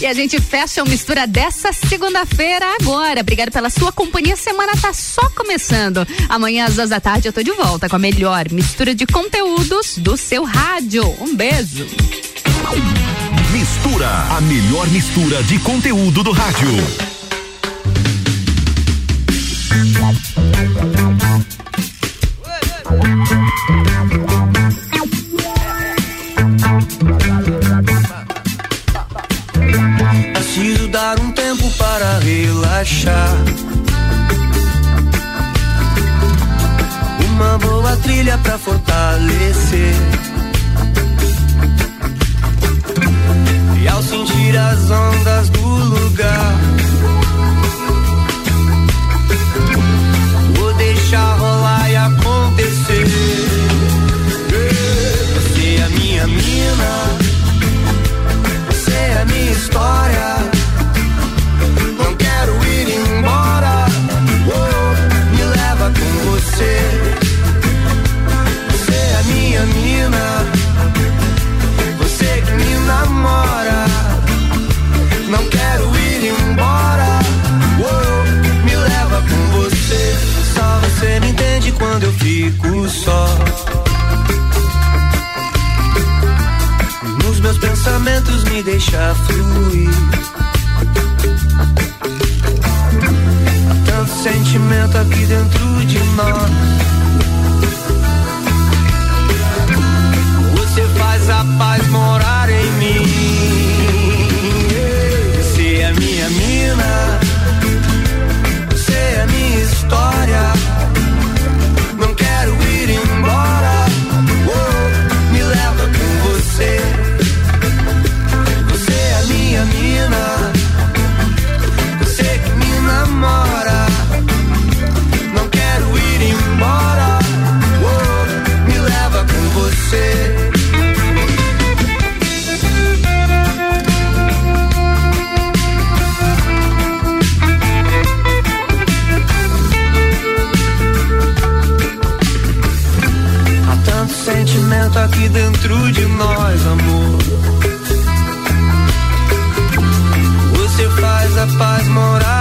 E a gente fecha o mistura dessa segunda-feira agora. Obrigado pela sua companhia. A semana tá só começando. Amanhã às duas da tarde eu tô de volta com a melhor mistura de conteúdos do seu rádio. Um beijo. Mistura, a melhor mistura de conteúdo do rádio. Dar um tempo para relaxar. Uma boa trilha para fortalecer. E ao sentir as ondas do lugar, vou deixar rolar e acontecer. Você é a minha mina. Você é a minha história. pensamentos, me deixa fluir. Há tanto sentimento aqui dentro de nós. Você faz a paz morar em mim. Você é minha mina, você é minha história. dentro de nós, amor. Você faz a paz morar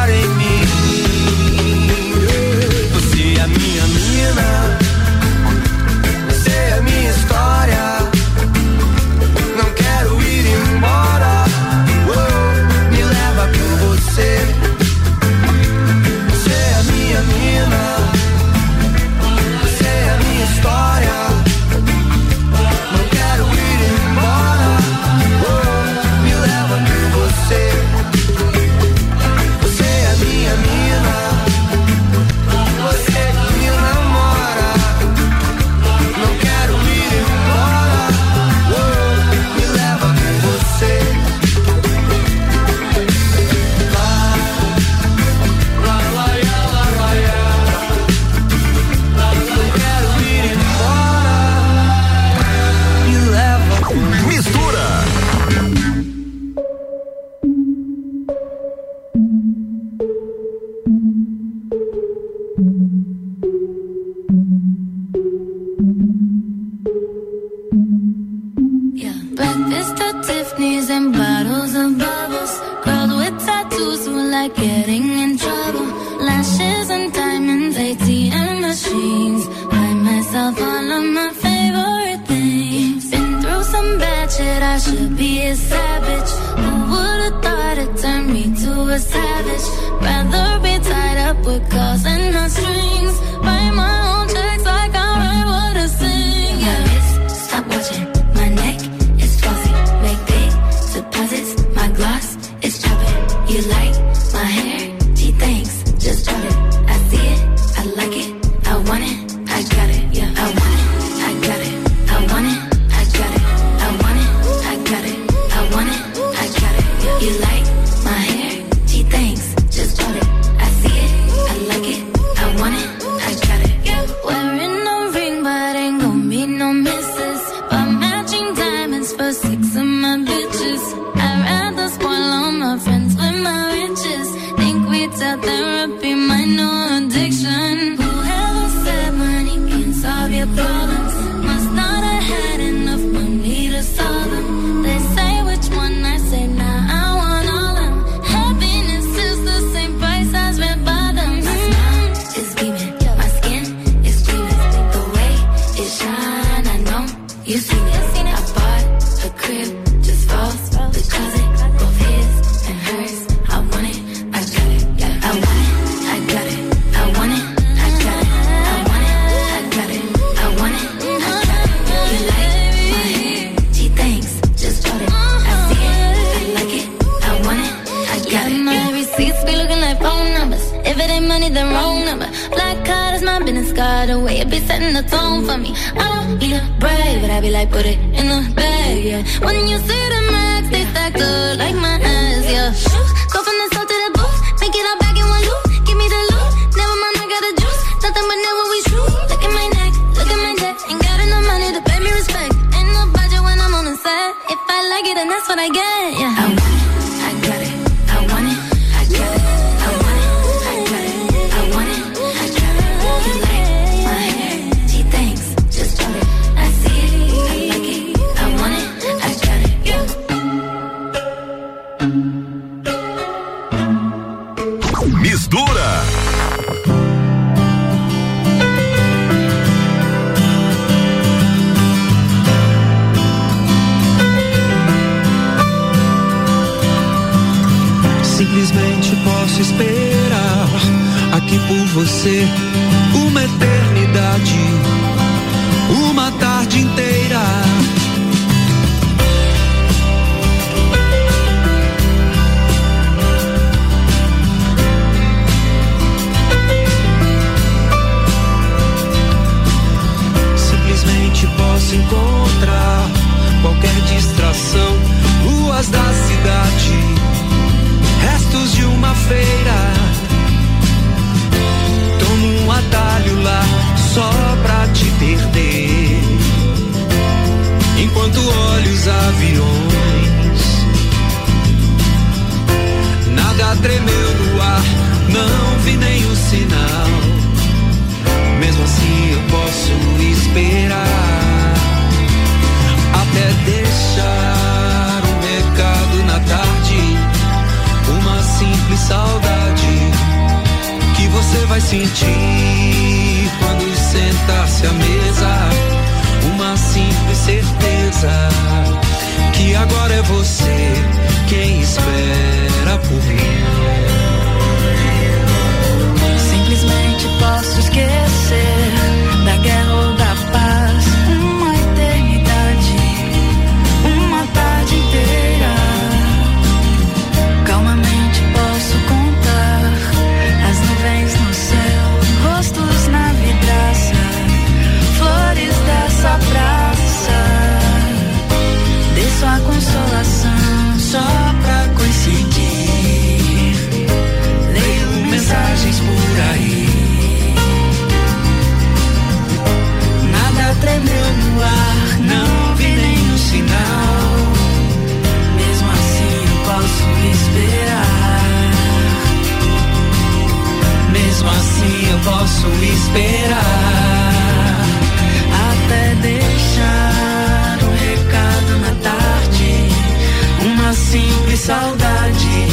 saudade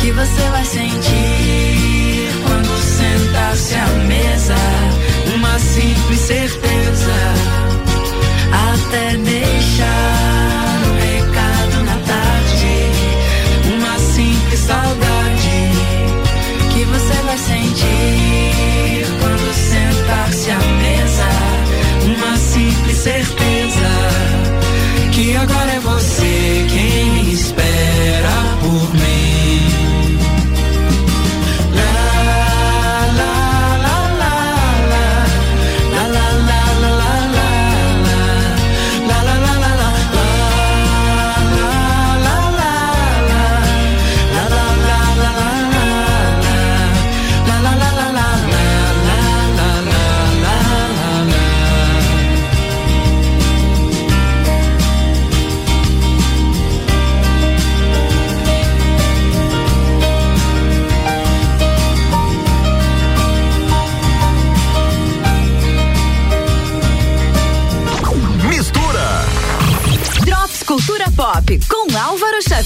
que você vai sentir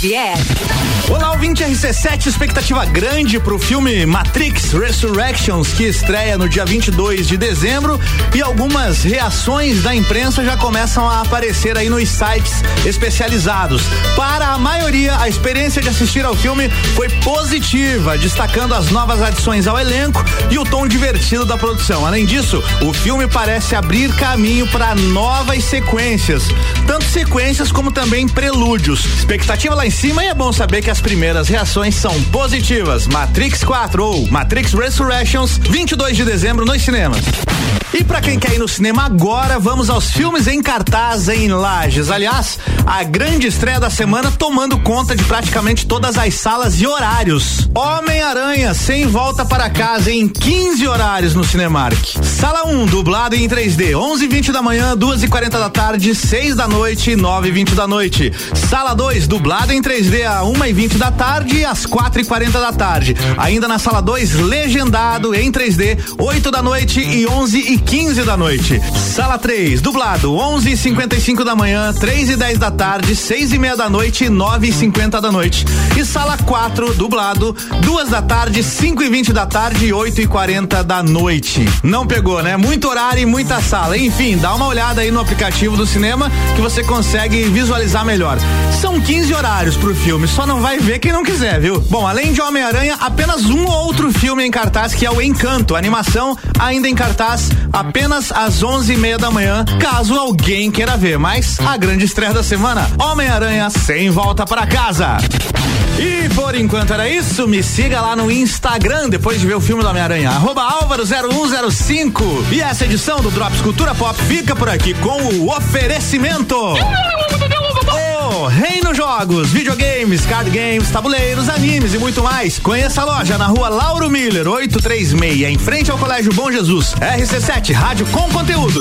Xavier. Olá, ouvinte RC7, expectativa grande pro filme Matrix Resurrections, que estreia no dia 22 de dezembro e algumas reações da imprensa já começam a aparecer aí nos sites especializados. Para a maioria, a experiência de assistir ao filme foi positiva, destacando as novas adições ao elenco e o tom divertido da produção. Além disso, o filme parece abrir caminho para novas sequências, tanto sequências como também prelúdios. Expectativa lá em cima e é bom saber que as primeiras reações são positivas. Matrix 4 ou Matrix Resurrections, 22 de dezembro nos cinemas. E pra quem quer ir no cinema agora, vamos aos filmes em cartaz em Lages. Aliás, a grande estreia da semana tomando conta de praticamente todas as salas e horários. Homem-Aranha sem volta para casa em 15 horários no Cinemark. Sala 1, dublado em 3D, 11:20 da manhã, 2h40 da tarde, 6 da noite e 9h20 da noite. Sala 2, dublado em 3D a 1h20 da tarde e às 4h40 da tarde. Ainda na sala 2, legendado em 3D, 8 da noite e 11 e 15 da noite. Sala 3, dublado, 11 e 55 da manhã, 3 e 10 da tarde, 6 e meia da noite e 9 e 50 da noite. E sala 4, dublado, 2 da tarde, 5 e 20 da tarde e 8 e 40 da noite. Não pegou, né? Muito horário e muita sala. Enfim, dá uma olhada aí no aplicativo do cinema que você consegue visualizar melhor. São 15 horários pro filme, só não vai ver quem não quiser, viu? Bom, além de Homem-Aranha, apenas um outro filme em cartaz que é o Encanto. Animação ainda em cartaz apenas às 11h30 da manhã, caso alguém queira ver. Mas a grande estreia da semana, Homem-Aranha sem volta para casa. E por enquanto era isso, me siga lá no Instagram depois de ver o filme do Homem-Aranha, arroba Álvaro0105. E essa edição do Drops Cultura Pop fica por aqui com o oferecimento. Reino Jogos, videogames, card games, tabuleiros, animes e muito mais. Conheça a loja na rua Lauro Miller, 836, em frente ao Colégio Bom Jesus. RC7, rádio com conteúdo.